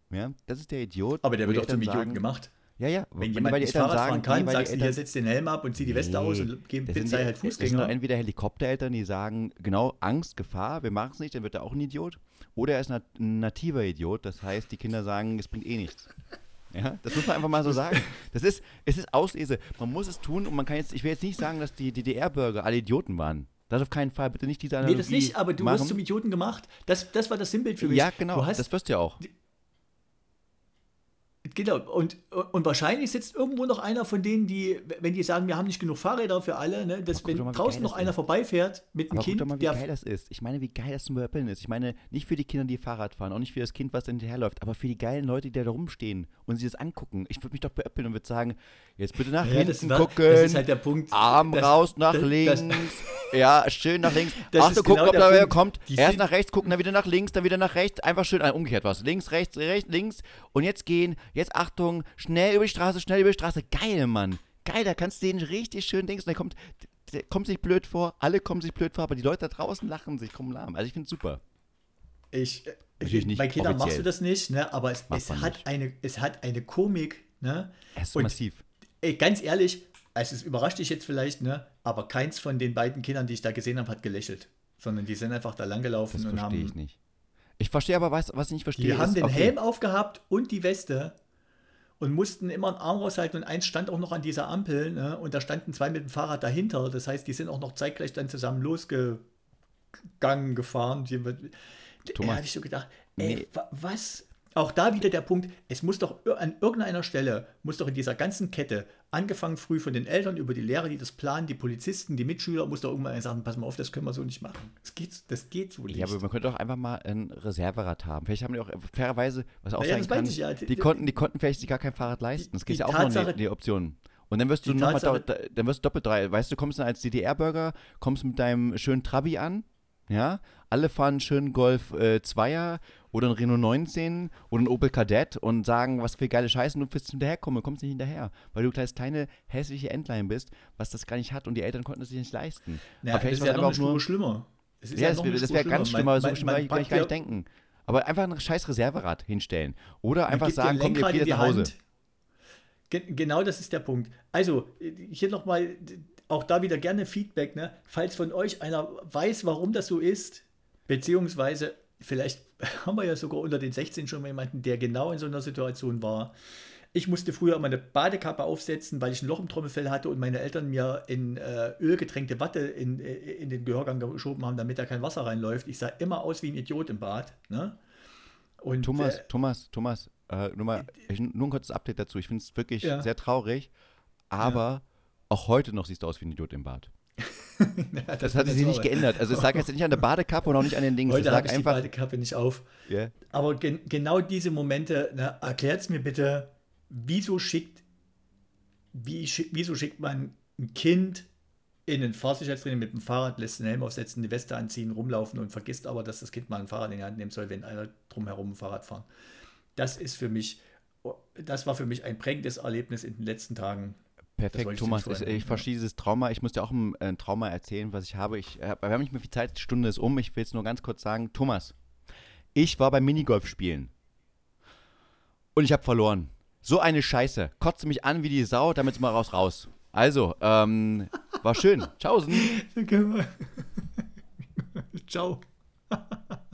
Ja, das ist der Idiot. Aber der wird auch zum Idioten sagen, gemacht. Ja, ja. Wenn jemand nicht Fahrrad fahren kann, nee, sagst du, hier setzt den Helm ab und zieh die Weste nee, aus und bitte sei halt Fußgänger. Das sind entweder Helikoptereltern, die sagen, genau, Angst, Gefahr, wir machen es nicht, dann wird er auch ein Idiot. Oder er ist ein nativer Idiot, das heißt, die Kinder sagen, es bringt eh nichts. Ja, das muss man einfach mal so sagen. Das ist, es ist Auslese. Man muss es tun und man kann jetzt, ich will jetzt nicht sagen, dass die DDR-Bürger alle Idioten waren. Das auf keinen Fall. Bitte nicht diese Analogie Nee, das nicht, aber du machen. wirst zum Idioten gemacht. Das, das war das Sinnbild für mich. Ja, genau. das wirst du ja auch. Genau, und, und wahrscheinlich sitzt irgendwo noch einer von denen, die, wenn die sagen, wir haben nicht genug Fahrräder für alle, ne, dass wenn mal, draußen noch einer ist. vorbeifährt mit einem Kind. Guck doch mal, wie geil das ist. Ich meine, wie geil das zum Beöppeln ist. Ich meine, nicht für die Kinder, die Fahrrad fahren, auch nicht für das Kind, was hinterherläuft, aber für die geilen Leute, die da rumstehen und sich das angucken. Ich würde mich doch beöppeln und würde sagen, jetzt bitte nach ja, hinten war, gucken. Das ist halt der Punkt. Arm das, raus nach das, links. ja, schön nach links. Achte, gucken, genau ob da wer kommt. Die Erst nach rechts gucken, dann wieder nach links, dann wieder nach rechts. Einfach schön, äh, umgekehrt was. Links, rechts, rechts, links. Und jetzt gehen. Jetzt Achtung, schnell über die Straße, schnell über die Straße. Geil, Mann. Geil, da kannst du den richtig schön denkst. Und der kommt, der kommt sich blöd vor, alle kommen sich blöd vor, aber die Leute da draußen lachen sich krumm lahm. Also ich finde es super. Ich, ich nicht bei Kindern machst du das nicht, ne? aber es, es hat, eine, es hat eine Komik. Ne? Es ist und, massiv. Ey, ganz ehrlich, also es überrascht dich jetzt vielleicht, ne? aber keins von den beiden Kindern, die ich da gesehen habe, hat gelächelt. Sondern die sind einfach da langgelaufen das und haben. ich nicht. Ich verstehe aber, was, was ich nicht verstehe. Die haben den okay. Helm aufgehabt und die Weste und mussten immer einen Arm raushalten und eins stand auch noch an dieser Ampel ne? und da standen zwei mit dem Fahrrad dahinter. Das heißt, die sind auch noch zeitgleich dann zusammen losgegangen, gefahren. Die, Thomas, da habe ich so gedacht, ey, nee. was? Auch da wieder der Punkt, es muss doch an irgendeiner Stelle, muss doch in dieser ganzen Kette, angefangen früh von den Eltern über die Lehrer, die das planen, die Polizisten, die Mitschüler, muss doch irgendwann sagen, pass mal auf, das können wir so nicht machen. Das geht, das geht so nicht. Ja, aber man könnte doch einfach mal ein Reserverad haben. Vielleicht haben die auch fairerweise, was auch naja, sein kann, ja. die, konnten, die konnten vielleicht sich gar kein Fahrrad leisten. Das geht ja auch Tatsache, noch die, die Option. Und dann wirst du nochmal, dann wirst du doppelt drei. Weißt du, kommst dann als DDR-Bürger, kommst mit deinem schönen Trabi an, ja, alle fahren einen schönen Golf äh, Zweier oder ein Renault 19 oder ein Opel Kadett und sagen, was für geile Scheiße, du willst hinterherkommen, du kommst nicht hinterher, weil du kleines kleine hässliche Endline bist, was das gar nicht hat und die Eltern konnten es sich nicht leisten. Ja, Aber vielleicht das ist ja noch eine nur, schlimmer. Es ist ja, ja das, das wäre ganz schlimmer, mein, so schlimm kann ich gar nicht denken. Aber einfach ein scheiß Reserverad hinstellen. Oder einfach sagen, komm, wir gehen nach Hause. Ge genau das ist der Punkt. Also, hier nochmal, auch da wieder gerne Feedback, ne? Falls von euch einer weiß, warum das so ist, beziehungsweise vielleicht haben wir ja sogar unter den 16 schon mal jemanden, der genau in so einer Situation war. Ich musste früher immer eine Badekappe aufsetzen, weil ich ein Loch im Trommelfell hatte und meine Eltern mir in äh, ölgetränkte Watte in, äh, in den Gehörgang geschoben haben, damit da kein Wasser reinläuft. Ich sah immer aus wie ein Idiot im Bad. Ne? Und, Thomas, äh, Thomas, Thomas, äh, nur, mal, ich, nur ein kurzes Update dazu. Ich finde es wirklich ja. sehr traurig, aber ja. auch heute noch siehst du aus wie ein Idiot im Bad. ja, das, das hat sich nicht geändert. Also es lag jetzt nicht an der Badekappe und auch nicht an den Dingen. Heute habe ich einfach die Badekappe nicht auf. Yeah. Aber gen genau diese Momente, erklärt es mir bitte, wieso schickt, wie, wieso schickt man ein Kind in ein Fahrsicherheitstraining mit dem Fahrrad, lässt den Helm aufsetzen, die Weste anziehen, rumlaufen und vergisst aber, dass das Kind mal ein Fahrrad in die Hand nehmen soll, wenn einer drumherum ein Fahrrad fahren. Das ist für mich, das war für mich ein prägendes Erlebnis in den letzten Tagen. Perfekt, Thomas. Ich, ich verstehe dieses Trauma. Ich muss dir auch ein, ein, Trauma erzählen, was ich habe. Ich, äh, wir haben nicht mehr viel Zeit, die Stunde ist um. Ich will es nur ganz kurz sagen. Thomas, ich war beim Minigolf spielen und ich habe verloren. So eine Scheiße. Kotze mich an wie die Sau, damit mal raus, raus. Also, ähm, war schön. Tschaußen. Ciao.